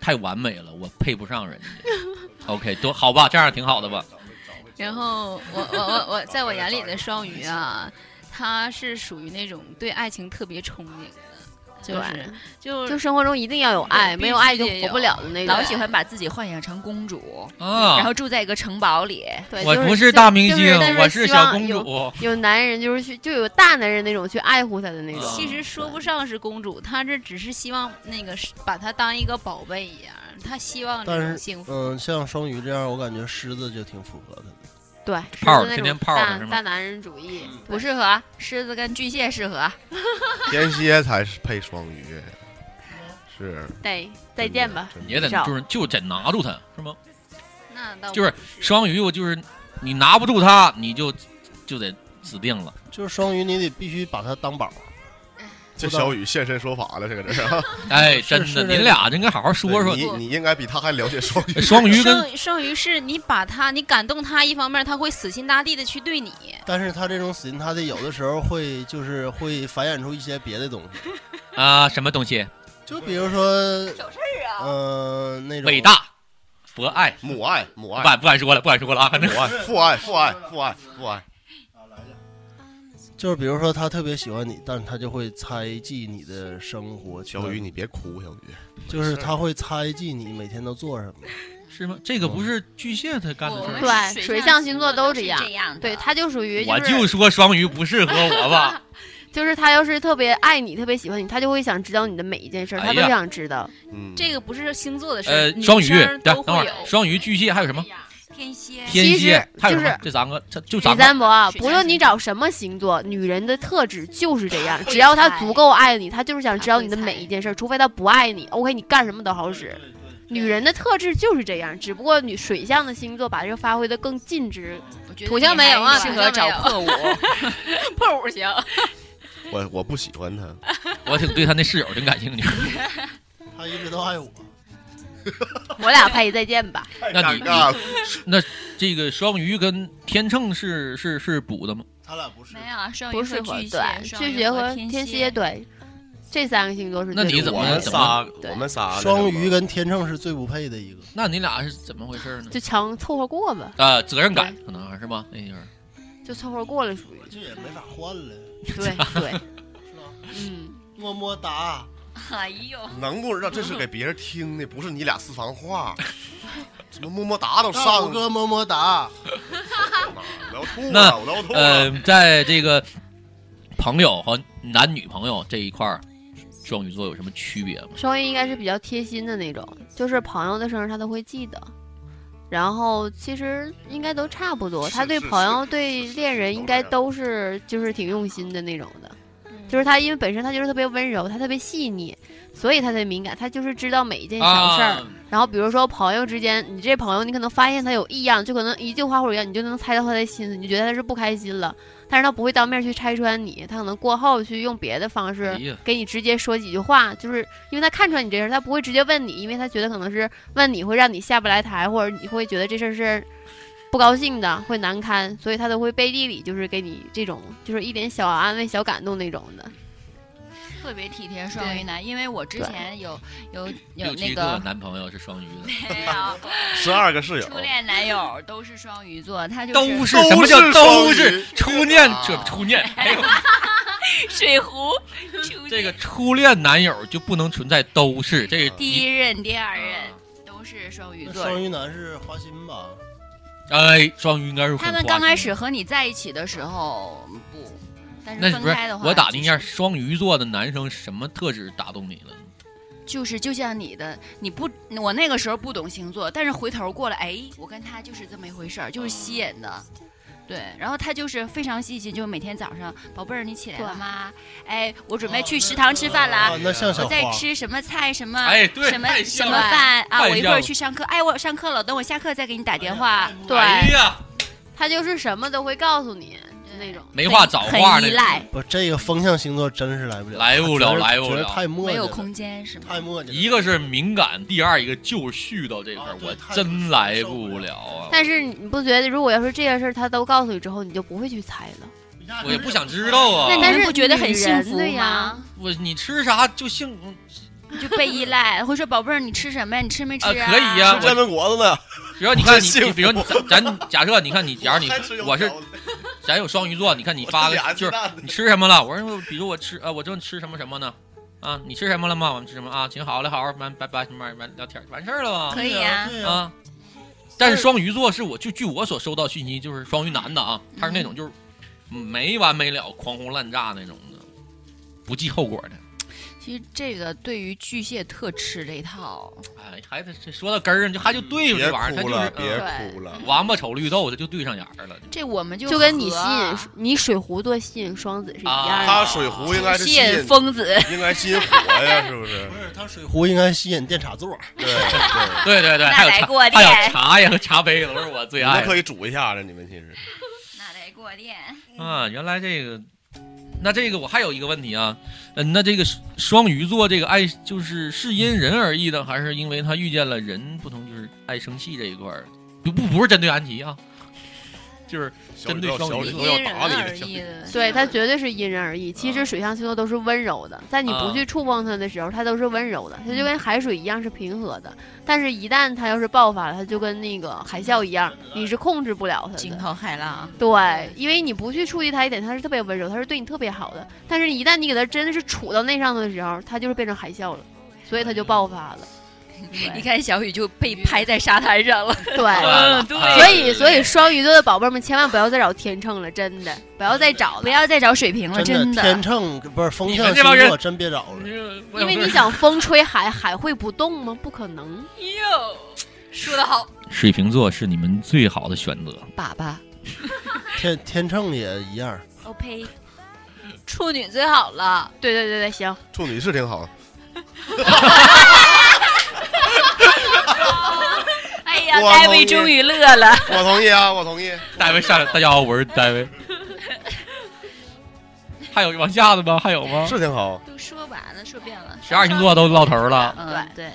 太完美了，我配不上人家。OK，都好吧，这样挺好的吧？然后我我我我在我眼里的双鱼啊，他是属于那种对爱情特别憧憬，就是就就生活中一定要有爱，没有爱就活不了的那种。老喜欢把自己幻想成公主，啊，然后住在一个城堡里。对，我不就是是大明星，就是但是我是希小公望有主。有男人就是去就有大男人那种去爱护她的那种。其实说不上是公主，她这只是希望那个把她当一个宝贝一样，她希望这种幸福。嗯，像双鱼这样，我感觉狮子就挺符合她的。对，泡天天泡儿的是吗大男人主义，不适合，狮子跟巨蟹适合。天蝎才是配双鱼，是对，再见吧。也得就是就得拿住他，是吗？那倒就是双鱼，我就是你拿不住他，你就就得死定了。就是双鱼，你得必须把他当宝。这小雨现身说法了，这个这是，哎，真的，是这您俩应该好好说说。你你应该比他还了解双鱼。双鱼跟 双双鱼是你把他你感动他，一方面他会死心塌地的去对你，但是他这种死心塌地，有的时候会就是会繁衍出一些别的东西，啊什么东西就比如说，嗯、那种伟，大、博爱，母爱，母爱，不敢不敢说了，不敢说了啊！母爱，父爱，父爱，父爱，父爱。就是比如说他特别喜欢你，但他就会猜忌你的生活。小雨，你别哭，小雨。就是他会猜忌你每天都做什么。是吗？这个不是巨蟹他干的事儿。对水象星座都这样这样的，对，他就属于我是就说双鱼不适合我吧。就是他要是特别爱你，特别喜欢你，他就会想知道你的每一件事儿，他都想知道。嗯，这个不是星座的事儿，，呃双鱼，等会儿都会有。双鱼、巨蟹还有什么？天蝎，天其实蝎，还有就是？这三个，这就李三个。三博啊，不论你找什么星座，女人的特质就是这样。只要她足够爱你，她就是想知道你的每一件事儿，除非她不爱你，OK，你干什么都好使。女人的特质就是这样，只不过女水象的星座把这个发挥的更尽致。我觉得土象没有啊适合找破五，破五 行，我我不喜欢他，我挺对他那室友挺感兴趣。他一直都爱我。我俩拍一，再见吧。那你尴尬了。那这个双鱼跟天秤是是是补的吗？他俩不是没有啊，双鱼不适合，和巨蟹巨蟹和天天蝎，对，这三个星座是那你怎么怎么，我们仨双鱼跟天秤是最不配的一个。那你俩是怎么回事呢？就强凑合过吧，啊，责任感可能是吧？那就是就凑合过了，属于这也没法换了，对对，是吧？嗯，么么哒，哎呦，能不让这是给别人听的，不是你俩私房话。怎么么么哒都上了哥么么哒，我吐那了，我要吐了。呃，在这个朋友和男女朋友这一块儿，双鱼座有什么区别吗？双鱼应该是比较贴心的那种，就是朋友的生日他都会记得。然后其实应该都差不多，是他对是朋友、对恋人应该都是就是挺用心的那种的。嗯就是他因为本身他就是特别温柔，他特别细腻，所以他才敏感。他就是知道每一件小事儿。啊，然后比如说朋友之间，你这朋友你可能发现他有异样，就可能一句话或者一样，你就能猜到他的心思，你就觉得他是不开心了。但是他不会当面去拆穿你，他可能过后去用别的方式给你直接说几句话，就是因为他看穿你这事儿，他不会直接问你，因为他觉得可能是问你会让你下不来台，或者你会觉得这事儿是不高兴的，会难堪，所以他都会背地里就是给你这种就是一点小安慰、小感动那种的。特别体贴双鱼男，因为我之前有有有那个个男朋友是双鱼的，没有。十二个室友，初恋男友都是双鱼座，他就都是都是什么叫是都是初恋？啊。这初恋，还有水壶，这个初恋男友就不能存在都是这个第一任、第二任都是双鱼座。双鱼男是花心吧？哎，双鱼应该是他们刚开始和你在一起的时候不，但是分开的话，我打听一下，双鱼座的男生什么特质打动你了？就是就像你的，你不，我那个时候不懂星座，但是回头过来，哎，我跟他就是这么一回事儿，就是吸引的。对，然后他就是非常细心，就每天早上，宝贝儿，你起来了吗？哎，我准备去食堂吃饭啦。啊，那像小我在，吃什么菜什么？哎对什么太什么饭啊？我一会儿去上课。哎，我上课了，等我下课再给你打电话。对，哎呀，他就是什么都会告诉你，就那种。没话找话呢，很依赖，不，这个风象星座真是来不了，来不了觉得来不了觉得太磨叽了没有空间是吗？太磨叽了。一个是敏感，第二一个就是絮叨这块儿啊，对我太真来不了啊！但是你不觉得，如果要是这件事儿他都告诉你之后，你就不会去猜了？我也不想知道啊那你但是不觉得很幸福吗？我你吃啥就幸就被依赖，会说宝贝儿，你吃什么呀？你吃没吃啊可以呀吃煎饼果子呢，比如你看你，幸福比如你咱咱假设你看你，假如你我是咱有双鱼座，你看你发个就是你吃什么了？我说比如我吃呃，我正吃什么什么呢？啊，你吃什么了吗？我们吃什么啊？行，好嘞，好好，完拜拜，慢慢聊天，完事儿了吧？可以啊，啊。但是双鱼座是我就据我所收到信息，就是双鱼男的啊，他是那种就是没完没了、狂轰滥炸那种的，不计后果的。其实这个对于巨蟹特吃这一套，哎，孩子这说到根儿上，就他就对付别这玩意儿，他哭了，就是别哭了。王八瞅绿豆，他就对上眼儿了。这我们就就跟你吸引你水壶座吸引双子是一样啊的。他水壶应该是吸引疯子，应该吸引火呀，是不是不？是他水壶应该吸引电插座，对对，对对还有还有茶呀和茶杯都是我最爱可以煮一下子，你们其实那得过电。啊。原来这个，那这个我还有一个问题啊，嗯，那这个双鱼座这个爱就是是因人而异的，还是因为他遇见了人不同，就是爱生气这一块儿？不不不是针对安琪啊，就是小针对小宇宙因人要打的，小异的。对，它绝对是因人而异。其实水象星座都是温柔的，在你不去触碰它的时候，它都是温柔的，它就跟海水一样是平和的。但是，一旦它要是爆发了，它就跟那个海啸一样，你是控制不了它的。惊涛骇浪，对，因为你不去触及它一点，它是特别温柔，它是对你特别好的。但是，一旦你给它真的是杵到那上头的时候，它就是变成海啸了，所以它就爆发了。一看小雨就被拍在沙滩上了。对，嗯对。所以所以双鱼座的宝贝儿们千万不要再找天秤了，真的不要再找了，不要再找水瓶了，真的天秤不是风象星座，真别找了。因为你想风吹海，海会不动吗？不可能。哟，说得好，水瓶座是你们最好的选择。爸爸天天秤也一样，，OK，处女最好了，对对对对，行，处女是挺好，哎呀，我同意戴维终于乐了。我同意啊，我同意。戴维上来，大家好，我是戴维。还有往下的吗？还有吗？是挺好，都说完了，说遍了。十二星座都到头了。嗯，对，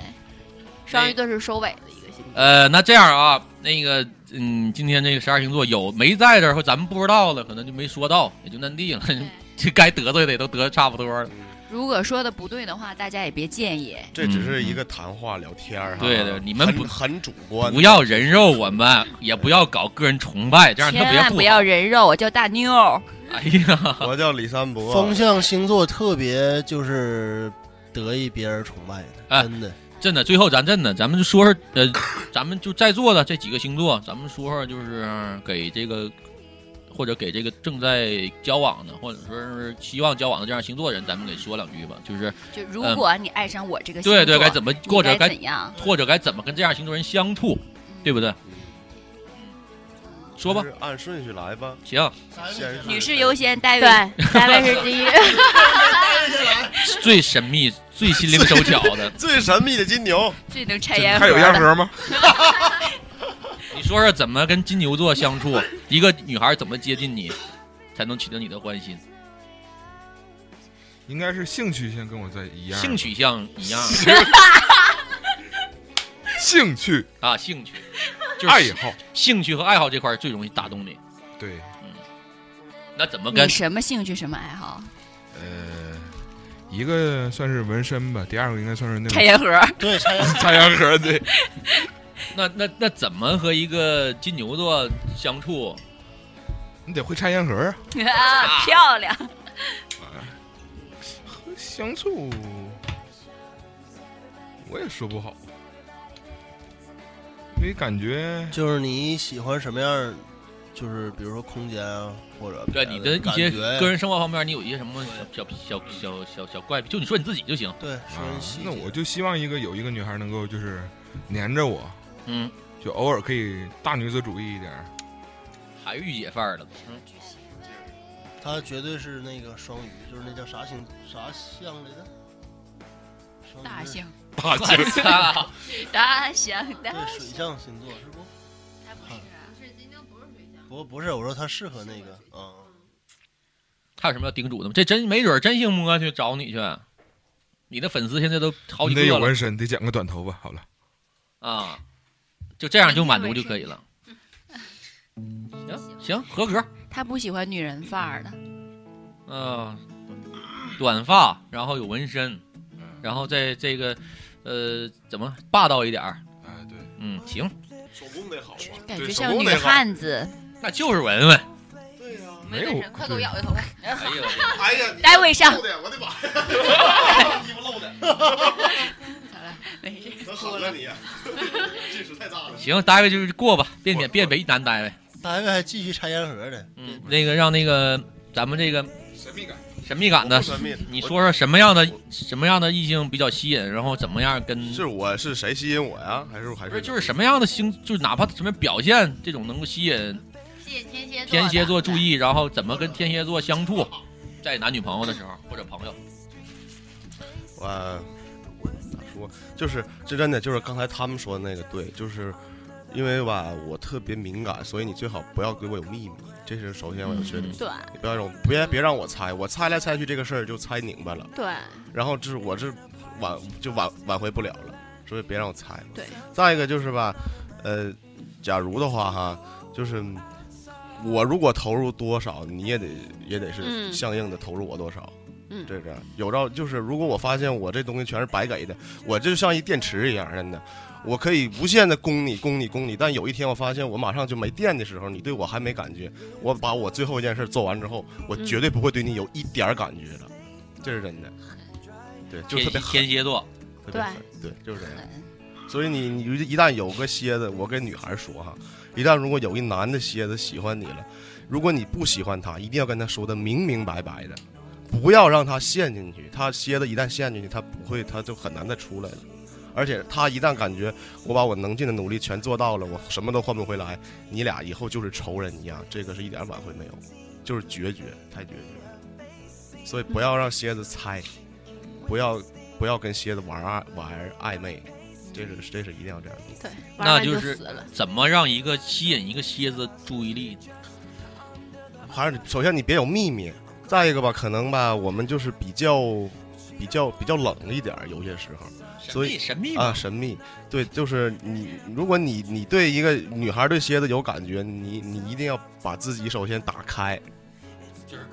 双鱼座是收尾的一个星座。呃，那这样啊，那个，嗯，今天这个十二星座有没在这儿或咱们不知道的，可能就没说到，也就那地了。这该得罪的也都得差不多了。如果说的不对的话，大家也别介意。这只是一个谈话聊天儿哈。对对你们不很主观，不要人肉我们，也不要搞个人崇拜，这样特别不好。千万不要人肉，我叫大妞。哎呀，我叫李三伯，风象星座特别就是得意别人崇拜的，哎真的。真的，最后咱真的，咱们就说说，呃，咱们就在座的这几个星座，咱们说说，就是给这个，或者给这个正在交往的，或者说是希望交往的这样星座人，咱们给说两句吧。就是就如果你爱上我这个星座，对对，该怎么，或者该该怎样？或者该怎么跟这样星座人相处，对不对？说吧按顺序来吧。行，女士优先，戴维。对，单位是第一。最神秘、最心灵手巧的，最神秘的金牛，最能拆烟还有。烟盒吗？你说说怎么跟金牛座相处？一个女孩怎么接近你，才能取得你的欢心？应该是性取向跟我在一样。性取向一样 兴趣、啊，兴趣就是爱好，兴趣和爱好这块儿最容易打动你。对，那怎么跟你什么兴趣，什么爱好？呃，一个算是纹身吧，第二个应该算是那种拆烟盒。对，拆插烟盒，对，那那那怎么和一个金牛座相处？你得会拆烟盒 啊。啊，漂亮！相处，我也说不好，因为感觉就是你喜欢什么样，就是比如说空间啊，或者对你的一些个人生活方面，你有一些什么小小小小小小怪癖？就你说你自己就行。对，那我就希望一个有一个女孩能够就是黏着我，嗯，就偶尔可以大女子主义一点儿。还御姐范儿的。嗯，他绝对是那个双鱼，就是那叫啥星啥象来着？双鱼大象，大我操！大象，大对水象星座是不？他不是啊，不不是，我说他适合那个嗯。还有什么要叮嘱的吗？这真没准儿真姓摸去找你去，你的粉丝现在都好几你得有个纹身，得剪个短头发。好了，啊，就这样就满足就可以了。行行，合格。他不喜欢女人范儿的。嗯、短发，然后有纹身，然后在这个呃怎么霸道一点儿？哎，对，嗯，行，手工得好啊。感觉像女汉子。那就是文文。对呀。没有纹，快给我咬一口！快哎呀，哎呀，你戴维上，我的妈！衣服露的，没事，能狠了你，劲势太大了。行，大卫就是过吧，别别别为难大卫。大卫还继续拆烟盒呢，嗯，那个让那个咱们这个神秘感。神秘感的，神秘，你说说什么样的什么样的异性比较吸引，然后怎么样跟是我是谁吸引我呀？还是还是不是就是什么样的星，就是哪怕什么表现，这种能够吸引吸引天蝎座。天蝎座注意，然后怎么跟天蝎座相处，在男女朋友的时候或者朋友。我咋说？就是这真的就是刚才他们说的那个对，就是因为吧，我特别敏感，所以你最好不要给我有秘密，这是首先我要确定。对你不要让我别别让我猜，我猜来猜去这个事儿就猜明白了，对然后这是我这挽就挽挽回不了了，所以别让我猜。对，再一个就是吧，呃，假如的话哈，就是我如果投入多少，你也得也得是嗯相应的投入我多少。嗯这个有照就是，如果我发现我这东西全是白给的，我就像一电池一样，真的，我可以无限的供你、供你、供你。但有一天我发现我马上就没电的时候，你对我还没感觉，我把我最后一件事做完之后，我嗯绝对不会对你有一点感觉了，这是真的。对，就特别天蝎座，特别狠，对，就是这样。所以你你一旦有个蝎子，我跟女孩说哈，一旦如果有一男的蝎子喜欢你了，如果你不喜欢他，一定要跟他说的明明白白的，不要让他陷进去。他蝎子一旦陷进去，他不会，他就很难再出来了。而且他一旦感觉我把我能尽的努力全做到了，我什么都换不回来，你俩以后就是仇人一样，这个是一点挽回没有，就是决绝，太决绝了。所以不要让蝎子猜，不要不要跟蝎子玩暧玩暧昧，这是这是一定要这样的。对，那就就是。怎么让一个吸引一个蝎子注意力？还是首先你别有秘密，再一个吧，可能吧，我们就是比较比较比较冷一点儿，有些时候。所以神秘啊，神秘，对，就是你，如果你你对一个女孩对蝎子有感觉，你你一定要把自己首先打开，就是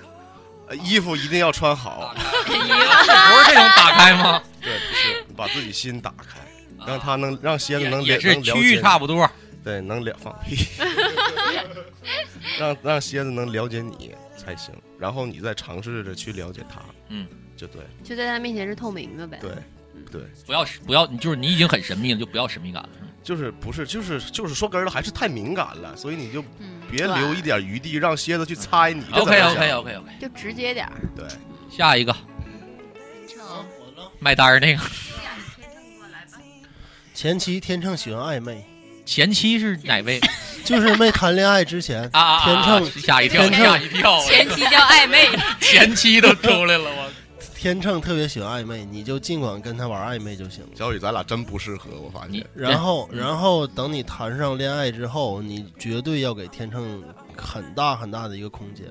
呃衣服一定要穿好，不是这种打开吗？对，不是，把自己心打开，让他能让蝎子能能了区域解差不多。对，能了放屁，让让蝎子能了解你才行，然后你再尝试着去了解他，嗯，就对，就在他面前是透明的呗。对，对，不要不要，你就是你已经很神秘了，就不要神秘感了。就是不是就是就是说根儿了，还是太敏感了，所以你就嗯，别留一点余地，让蝎子去猜你 OK OK OK OK，就直接点儿。对，下一个成我呢？卖单儿那个 前期天秤喜欢暧昧，前妻是哪位就是没谈恋爱之前，啊啊？啊天秤吓一跳，天秤吓一跳，前期叫暧昧，前妻都出来了，我天秤特别喜欢暧昧，你就尽管跟他玩暧昧就行了。小雨，咱俩真不适合，我发现。然后，然后等你谈上恋爱之后，你绝对要给天秤很大很大的一个空间，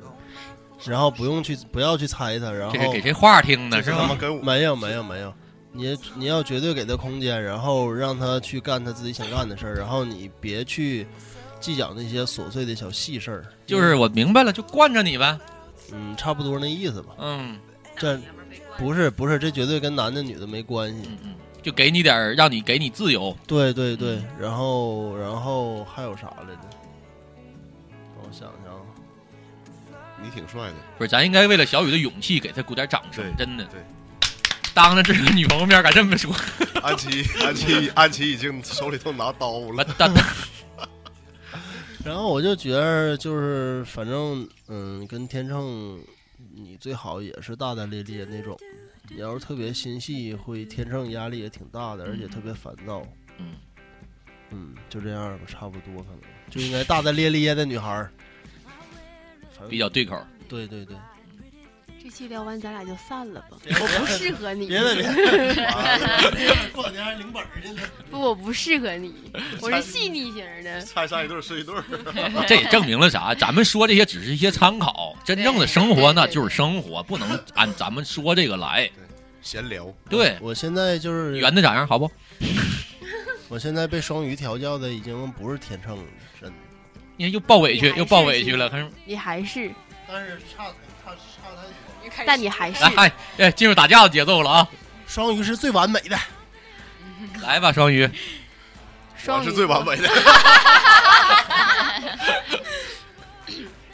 然后不用去不要去猜他，然后这是给这话听的这是吧？他妈跟我没有没有没有，你你要绝对给他空间，然后让他去干他自己想干的事儿，然后你别去计较那些琐碎的小细事儿，就是我明白了，就惯着你呗。嗯，差不多那意思吧。嗯这不是不是，这绝对跟男的女的没关系。嗯嗯，就给你点儿，让你给你自由。对对对，然后然后还有啥来着？让我想想啊，你挺帅的，不是，咱应该为了小雨的勇气给他鼓点掌声，真的。对，当着自己的女朋友面敢这么说，安琪安琪安琪已经手里头拿刀了，当然后我就觉得就是反正嗯，跟天秤你最好也是大大咧咧那种。你要是特别心细，会天秤压力也挺大的，而且特别烦躁。嗯嗯，就这样吧，差不多可能就应该大大咧咧的女孩儿。比较对口。对对对，这期聊完，咱俩就散了吧。我不适合你，别的别，过两天还领本儿去呢。不，我不适合你，我是细腻型的。猜上一对是一对。这也证明了啥？咱们说这些只是一些参考，真正的生活那就是生活，不能按咱们说这个来。闲聊，对，我现在就是圆的咋样？好不？我现在被双鱼调教的已经不是天秤了，真的。你看又抱委屈，你还是又抱委屈了。看是你还是，但是差差差太多。但你还是来，哎，进入打架的节奏了啊！双鱼是最完美的，来吧，双鱼，双鱼我是最完美的。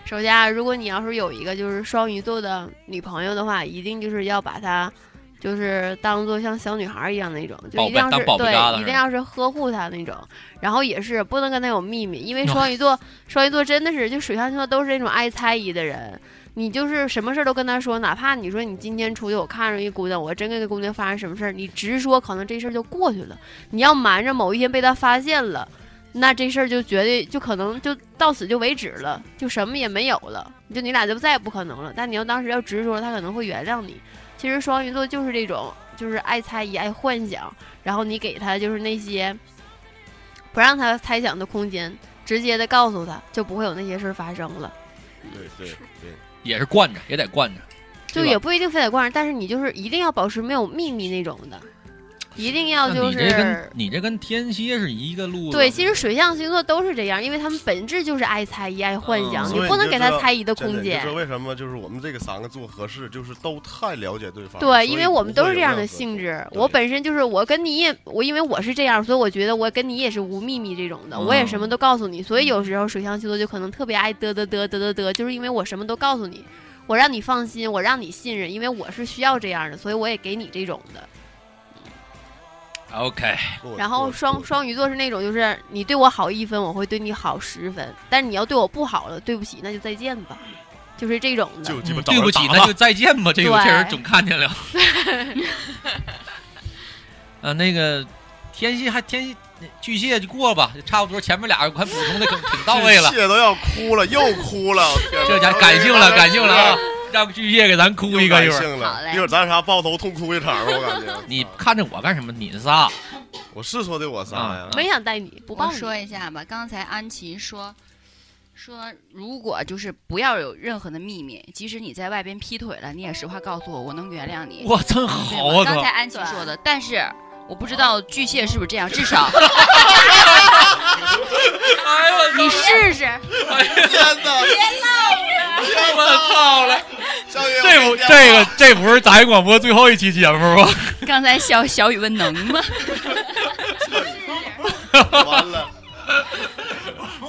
首先啊，如果你要是有一个就是双鱼座的女朋友的话，一定就是要把她就是当做像小女孩一样那种，就一定要是宝贝当宝贝疙瘩对，一定要是呵护她那种。然后也是不能跟她有秘密，因为哦双鱼座，双鱼座真的是就水象星座都是那种爱猜疑的人。你就是什么事儿都跟他说，哪怕你说你今天出去，我看着一姑娘，我真跟这姑娘发生什么事儿，你直说，可能这事儿就过去了。你要瞒着，某一天被他发现了。那这事儿就绝对就可能就到此就为止了，就什么也没有了，就你俩就再也不可能了。但你要当时要直说，他可能会原谅你。其实双鱼座就是这种，就是爱猜疑、爱幻想，然后你给他就是那些不让他猜想的空间，直接的告诉他，就不会有那些事儿发生了。对对对，也是惯着，也得惯着。就也不一定非得惯着，但是你就是一定要保持没有秘密那种的，一定要就是你这跟是。你这跟天蝎是一个路子。对，其实水象星座都是这样，因为他们本质就是爱猜疑、爱幻想，嗯你不能给他猜疑的空间你知。道为什么就是我们这个三个做合适，就是都太了解对方。所对，因为我们都是这样的性质。我本身就是我跟你也我，因为我是这样，所以我觉得我跟你也是无秘密这种的，我也什么都告诉你。所以有时候水象星座就可能特别爱嘚嘚嘚嘚嘚嘚，就是因为我什么都告诉你，我让你放心，我让你信任，因为我是需要这样的，所以我也给你这种的。OK，然后双双鱼座是那种，就是你对我好一分，我会对你好十分，但是你要对我不好了，对不起，那就再见吧，就是这种的。就鸡巴嗯对不起，那就再见吧。这个我对确实总看见了。啊，那个天蝎还天蝎巨蟹就过吧，差不多前面俩我看补充的挺挺到位了。蟹都要哭了，又哭了，这家感性了，感性了啊！让巨蟹给咱哭一个一会儿。一会儿咱仨抱头痛哭一场吧，我感觉。你看着我干什么？你仨我是说的我仨呀，没想带你，不我帮你。说一下吧，刚才安琪说说，如果就是不要有任何的秘密，即使你在外边劈腿了，你也实话告诉我，我能原谅你。哇，真对好啊！刚才安琪说的，但是我不知道巨蟹是不是这样，至少 哎呦你试试，哎天哪！我操了！小雨这不这个这不是杂音广播最后一期节目吗？刚才小小雨问能吗？完了，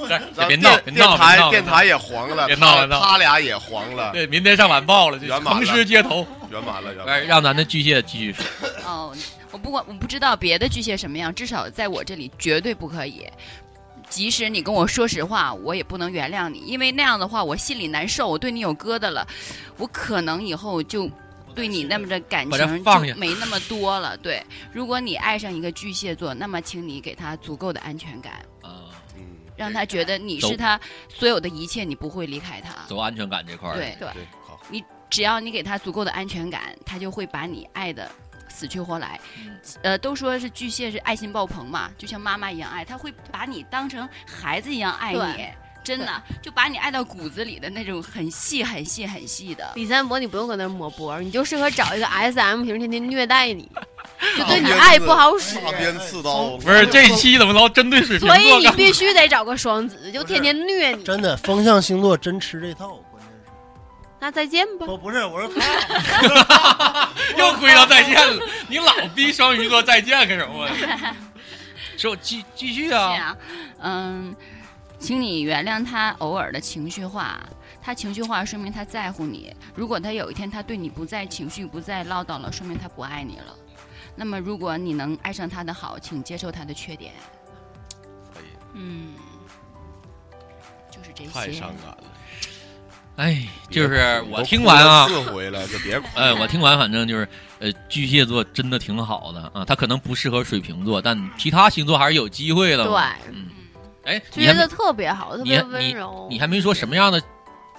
咱别闹，别电电闹，别闹！台电台也黄了，别闹别闹他俩也黄了，对，明天上晚报了，就圆满了横尸街头。圆满了，圆满来，了。让咱的巨蟹继续说。哦，我不管，我不知道别的巨蟹什么样，至少在我这里绝对不可以。即使你跟我说实话，我也不能原谅你，因为那样的话我心里难受，我对你有疙瘩了，我可能以后就对你那么的感情就没那么多了。对，如果你爱上一个巨蟹座，那么请你给他足够的安全感，啊，嗯，让他觉得你是他所有的一切，你不会离开他。走安全感这块儿。对，对好。你，只要你给他足够的安全感，他就会把你爱的死去活来。嗯呃，都说是巨蟹是爱心爆棚嘛，就像妈妈一样爱，他会把你当成孩子一样爱你，真的就把你爱到骨子里的那种很细很细很细的。李三伯，你不用搁那抹脖，你就适合找一个 S M 型，天天虐待你，就对你爱不好使。大鞭刺刀，不是这一期怎么老针对水瓶座所以？你必须得找个双子，就天天虐你。真的风象星座真吃这套，那再见吧。不不是我说他 又回到再见了，你老逼双鱼座再见干什么？说继继续啊，嗯，请你原谅他偶尔的情绪化。他情绪化，说明他在乎你。如果他有一天他对你不再情绪、不再唠叨了，说明他不爱你了。那么，如果你能爱上他的好，请接受他的缺点。可以嗯，就是这些。太伤感了。哎，就是我听完啊了，四回了，就别哭。哎，我听完反正就是，呃，巨蟹座真的挺好的啊，他可能不适合水瓶座，但其他星座还是有机会的。对，嗯，嗯，哎，巨蟹座你还没特别好，特别温柔。你还没说什么样的，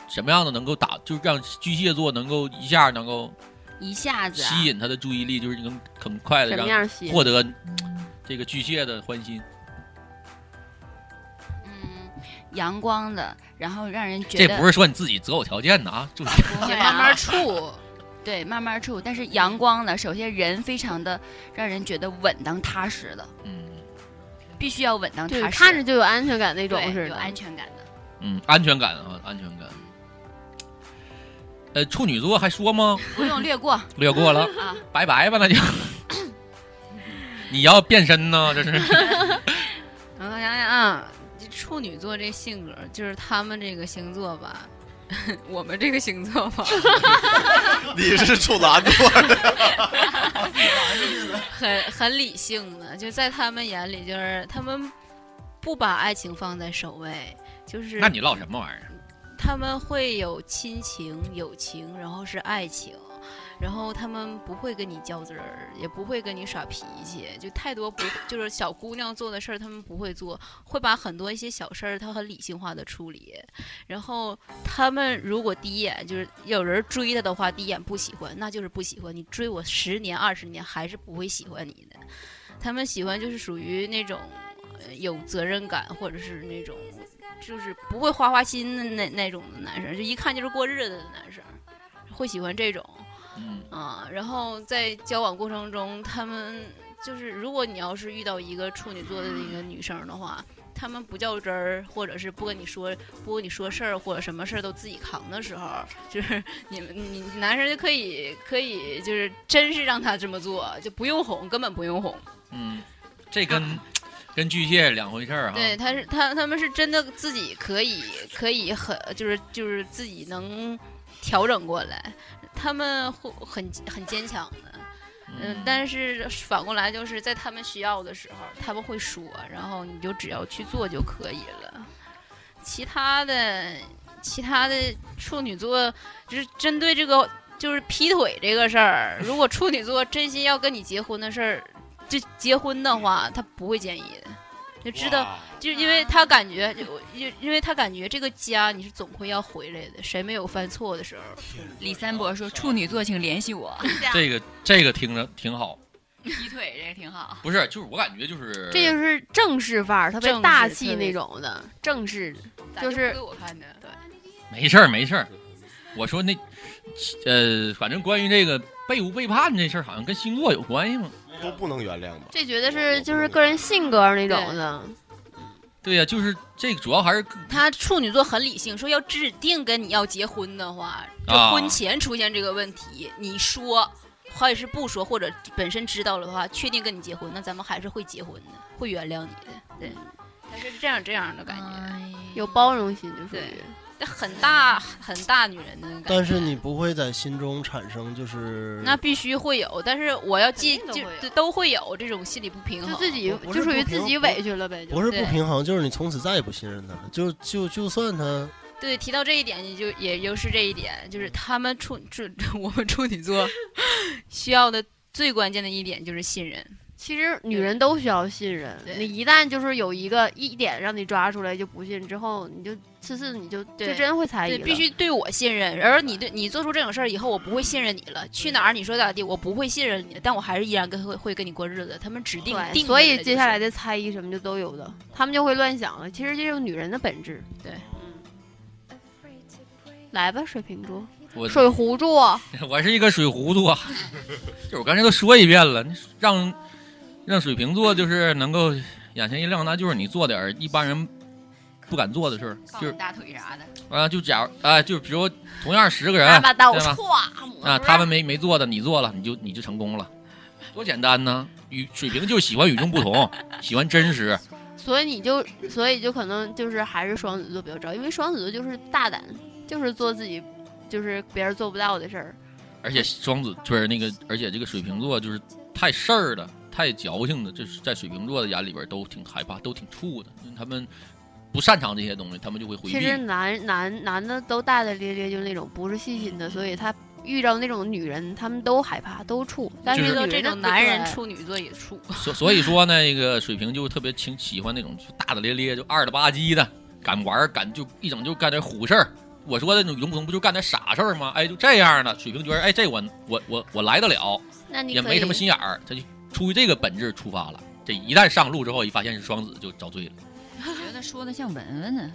什么样的能够打，就是让巨蟹座能够一下能够一下子、啊、吸引他的注意力，就是能很快的让样吸？获得这个巨蟹的欢心。嗯，阳光的，然后让人觉得这不是说你自己择偶条件的啊，注意。不会得慢慢啊处。对慢慢处，但是阳光的，首先人非常的让人觉得稳当踏实的，嗯必须要稳当，踏实，看着就有安全感那种是。有安全感的。嗯，安全感啊，安全感。呃，处女座还说吗？不用略过略过了，啊，拜拜吧，那就。你要变身呢？这是 我想想啊，这处女座这性格，就是他们这个星座吧，我们这个星座吧，你是处男座？的，很很理性的，就在他们眼里，就是他们不把爱情放在首位，就是那你唠什么玩意儿？他们会有亲情、友情，然后是爱情，然后他们不会跟你较真儿，也不会跟你耍脾气，就太多不就是小姑娘做的事儿，他们不会做，会把很多一些小事儿，他很理性化的处理。然后他们如果第一眼就是有人追他的话，第一眼不喜欢，那就是不喜欢你追我十年二十年还是不会喜欢你的。他们喜欢就是属于那种有责任感，或者是那种就是不会花花心的那那种的男生，就一看就是过日子的男生，会喜欢这种嗯啊。然后在交往过程中，他们就是如果你要是遇到一个处女座的一个女生的话。他们不较真儿，或者是不跟你说不跟你说事儿，或者什么事儿都自己扛的时候，就是你们你男生就可以可以就是真是让他这么做，就不用哄，根本不用哄。嗯，这跟跟巨蟹两回事儿哈。对，他是他他们是真的自己可以可以很就是就是自己能调整过来，他们会很很坚强的。嗯嗯，但是反过来就是在他们需要的时候，他们会说，然后你就只要去做就可以了。其他的，其他的处女座就是针对这个就是劈腿这个事儿，如果处女座真心要跟你结婚的事儿，就结婚的话，他不会建议的，就知道。就因为他感觉，就因因为他感觉这个家你是总会要回来的，谁没有犯错的时候？李三伯说：“处女座，请联系我。这个这个听着挺好，劈腿这个挺好。不是，就是我感觉就是这就是正式范儿，特别大气那种的，正式。咋就是我看的，对，没事儿没事儿。我说那呃，反正关于这个背不背叛这事儿，好像跟星座有关系吗？都不能原谅吧？这觉得是就是个人性格那种的，对。呀、就是这个主要还是他处女座很理性，说要指定跟你要结婚的话，就啊。婚前出现这个问题，你说或者是不说，或者本身知道了的话，确定跟你结婚，那咱们还是会结婚的，会原谅你的，对。他是这样这样的感觉，哎有包容心，就属于。对。那很大很大女人的感觉。但是你不会在心中产生就是那必须会有，但是我要记就都会有这种心理不平衡，就自己就属于自己委屈了呗，不是不平衡，就是你从此再也不信任他了。就就就算他对，提到这一点，你就也就是这一点，就是他们处处 我们处女座需要的最关键的一点就是信任。其实女人都需要信任，你一旦就是有一个一点让你抓出来就不信，之后你就次次你就就真会猜疑对，必须对我信任，而你对你做出这种事儿以后，我不会信任你了。去哪儿你说咋地，我不会信任你，但我还是依然跟会会跟你过日子。他们指定所以接下来的猜疑什么就都有的，他们就会乱想了。其实这就是女人的本质。对，嗯来吧，水瓶座，我水 壶座，我是一个水壶座，就我刚才都说一遍了，让让水瓶座就是能够眼前一亮，那就是你做点儿一般人不敢做的事儿，就是大腿啥的，啊，就假如啊，就比如同样十个人，啊，他们没没做的，你做了，你就你就成功了，多简单呢！与水瓶就喜欢与众不同，喜欢真实，所以你就，所以就可能就是还是双子座比较招，因为双子座就是大胆，就是做自己，就是别人做不到的事儿。而且双子就是那个，而且这个水瓶座就是太事儿了，太矫情的，这是在水瓶座的眼里边都挺害怕，都挺怵的，因为他们不擅长这些东西，他们就会回避其实。男男男的都大大咧咧，就那种不是细心的，所以他遇到那种女人，他们都害怕，都怵。但是是遇到女人的这种男人，处女座也处。所所以说呢，那个水瓶就特别挺喜欢那种就大大咧咧，就二了吧唧的，敢玩敢就一整就干点虎事儿。我说的那种与众不同，不就干点傻事儿吗？哎，就这样的。水瓶觉得，哎，这我我我我来得了，那你也没什么心眼儿，他就出于这个本质出发了。这一旦上路之后，一发现是双子，就遭罪了。觉得说的像文文呢。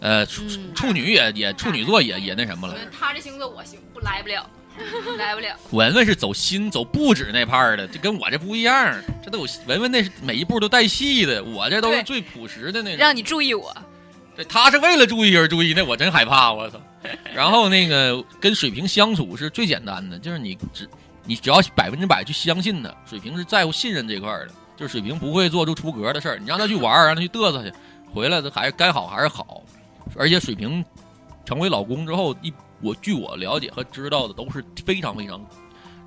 呃，处嗯处女也也处女座也也那什么了。他这星座我行不来不了，来不了。文文是走心走不止那派儿的，这跟我这不一样。这都有文文那是每一步都带戏的，我这都是最朴实的那种。让你注意我，对，他是为了注意而注意，那我真害怕，我操！然后那个跟水瓶相处是最简单的，就是你只你只要百分之百去相信他，水瓶是在乎信任这块儿的，就是水瓶不会做出出格的事儿，你让他去玩儿，让他去嘚瑟去，回来他还是该好还是好。而且水瓶成为老公之后，一我据我了解和知道的都是非常非常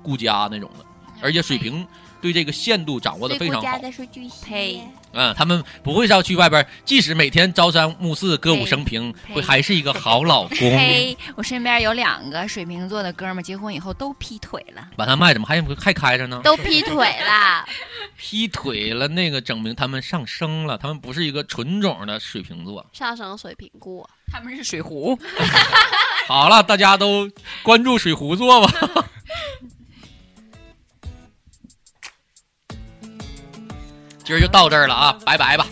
顾家那种的，而且水瓶对这个限度掌握的非常好。是巨呸嗯，他们不会要去外边，即使每天朝三暮四、歌舞升平，会还是一个好老公。嘿，我身边有两个水瓶座的哥们儿，结婚以后都劈腿了。把他卖怎么还还开着呢？都劈腿了。劈腿了，那个证明他们上升了，他们不是一个纯种的水瓶座。上升水瓶座，他们是水壶，好了，大家都关注水壶座吧。今儿就到这儿了啊，拜拜吧。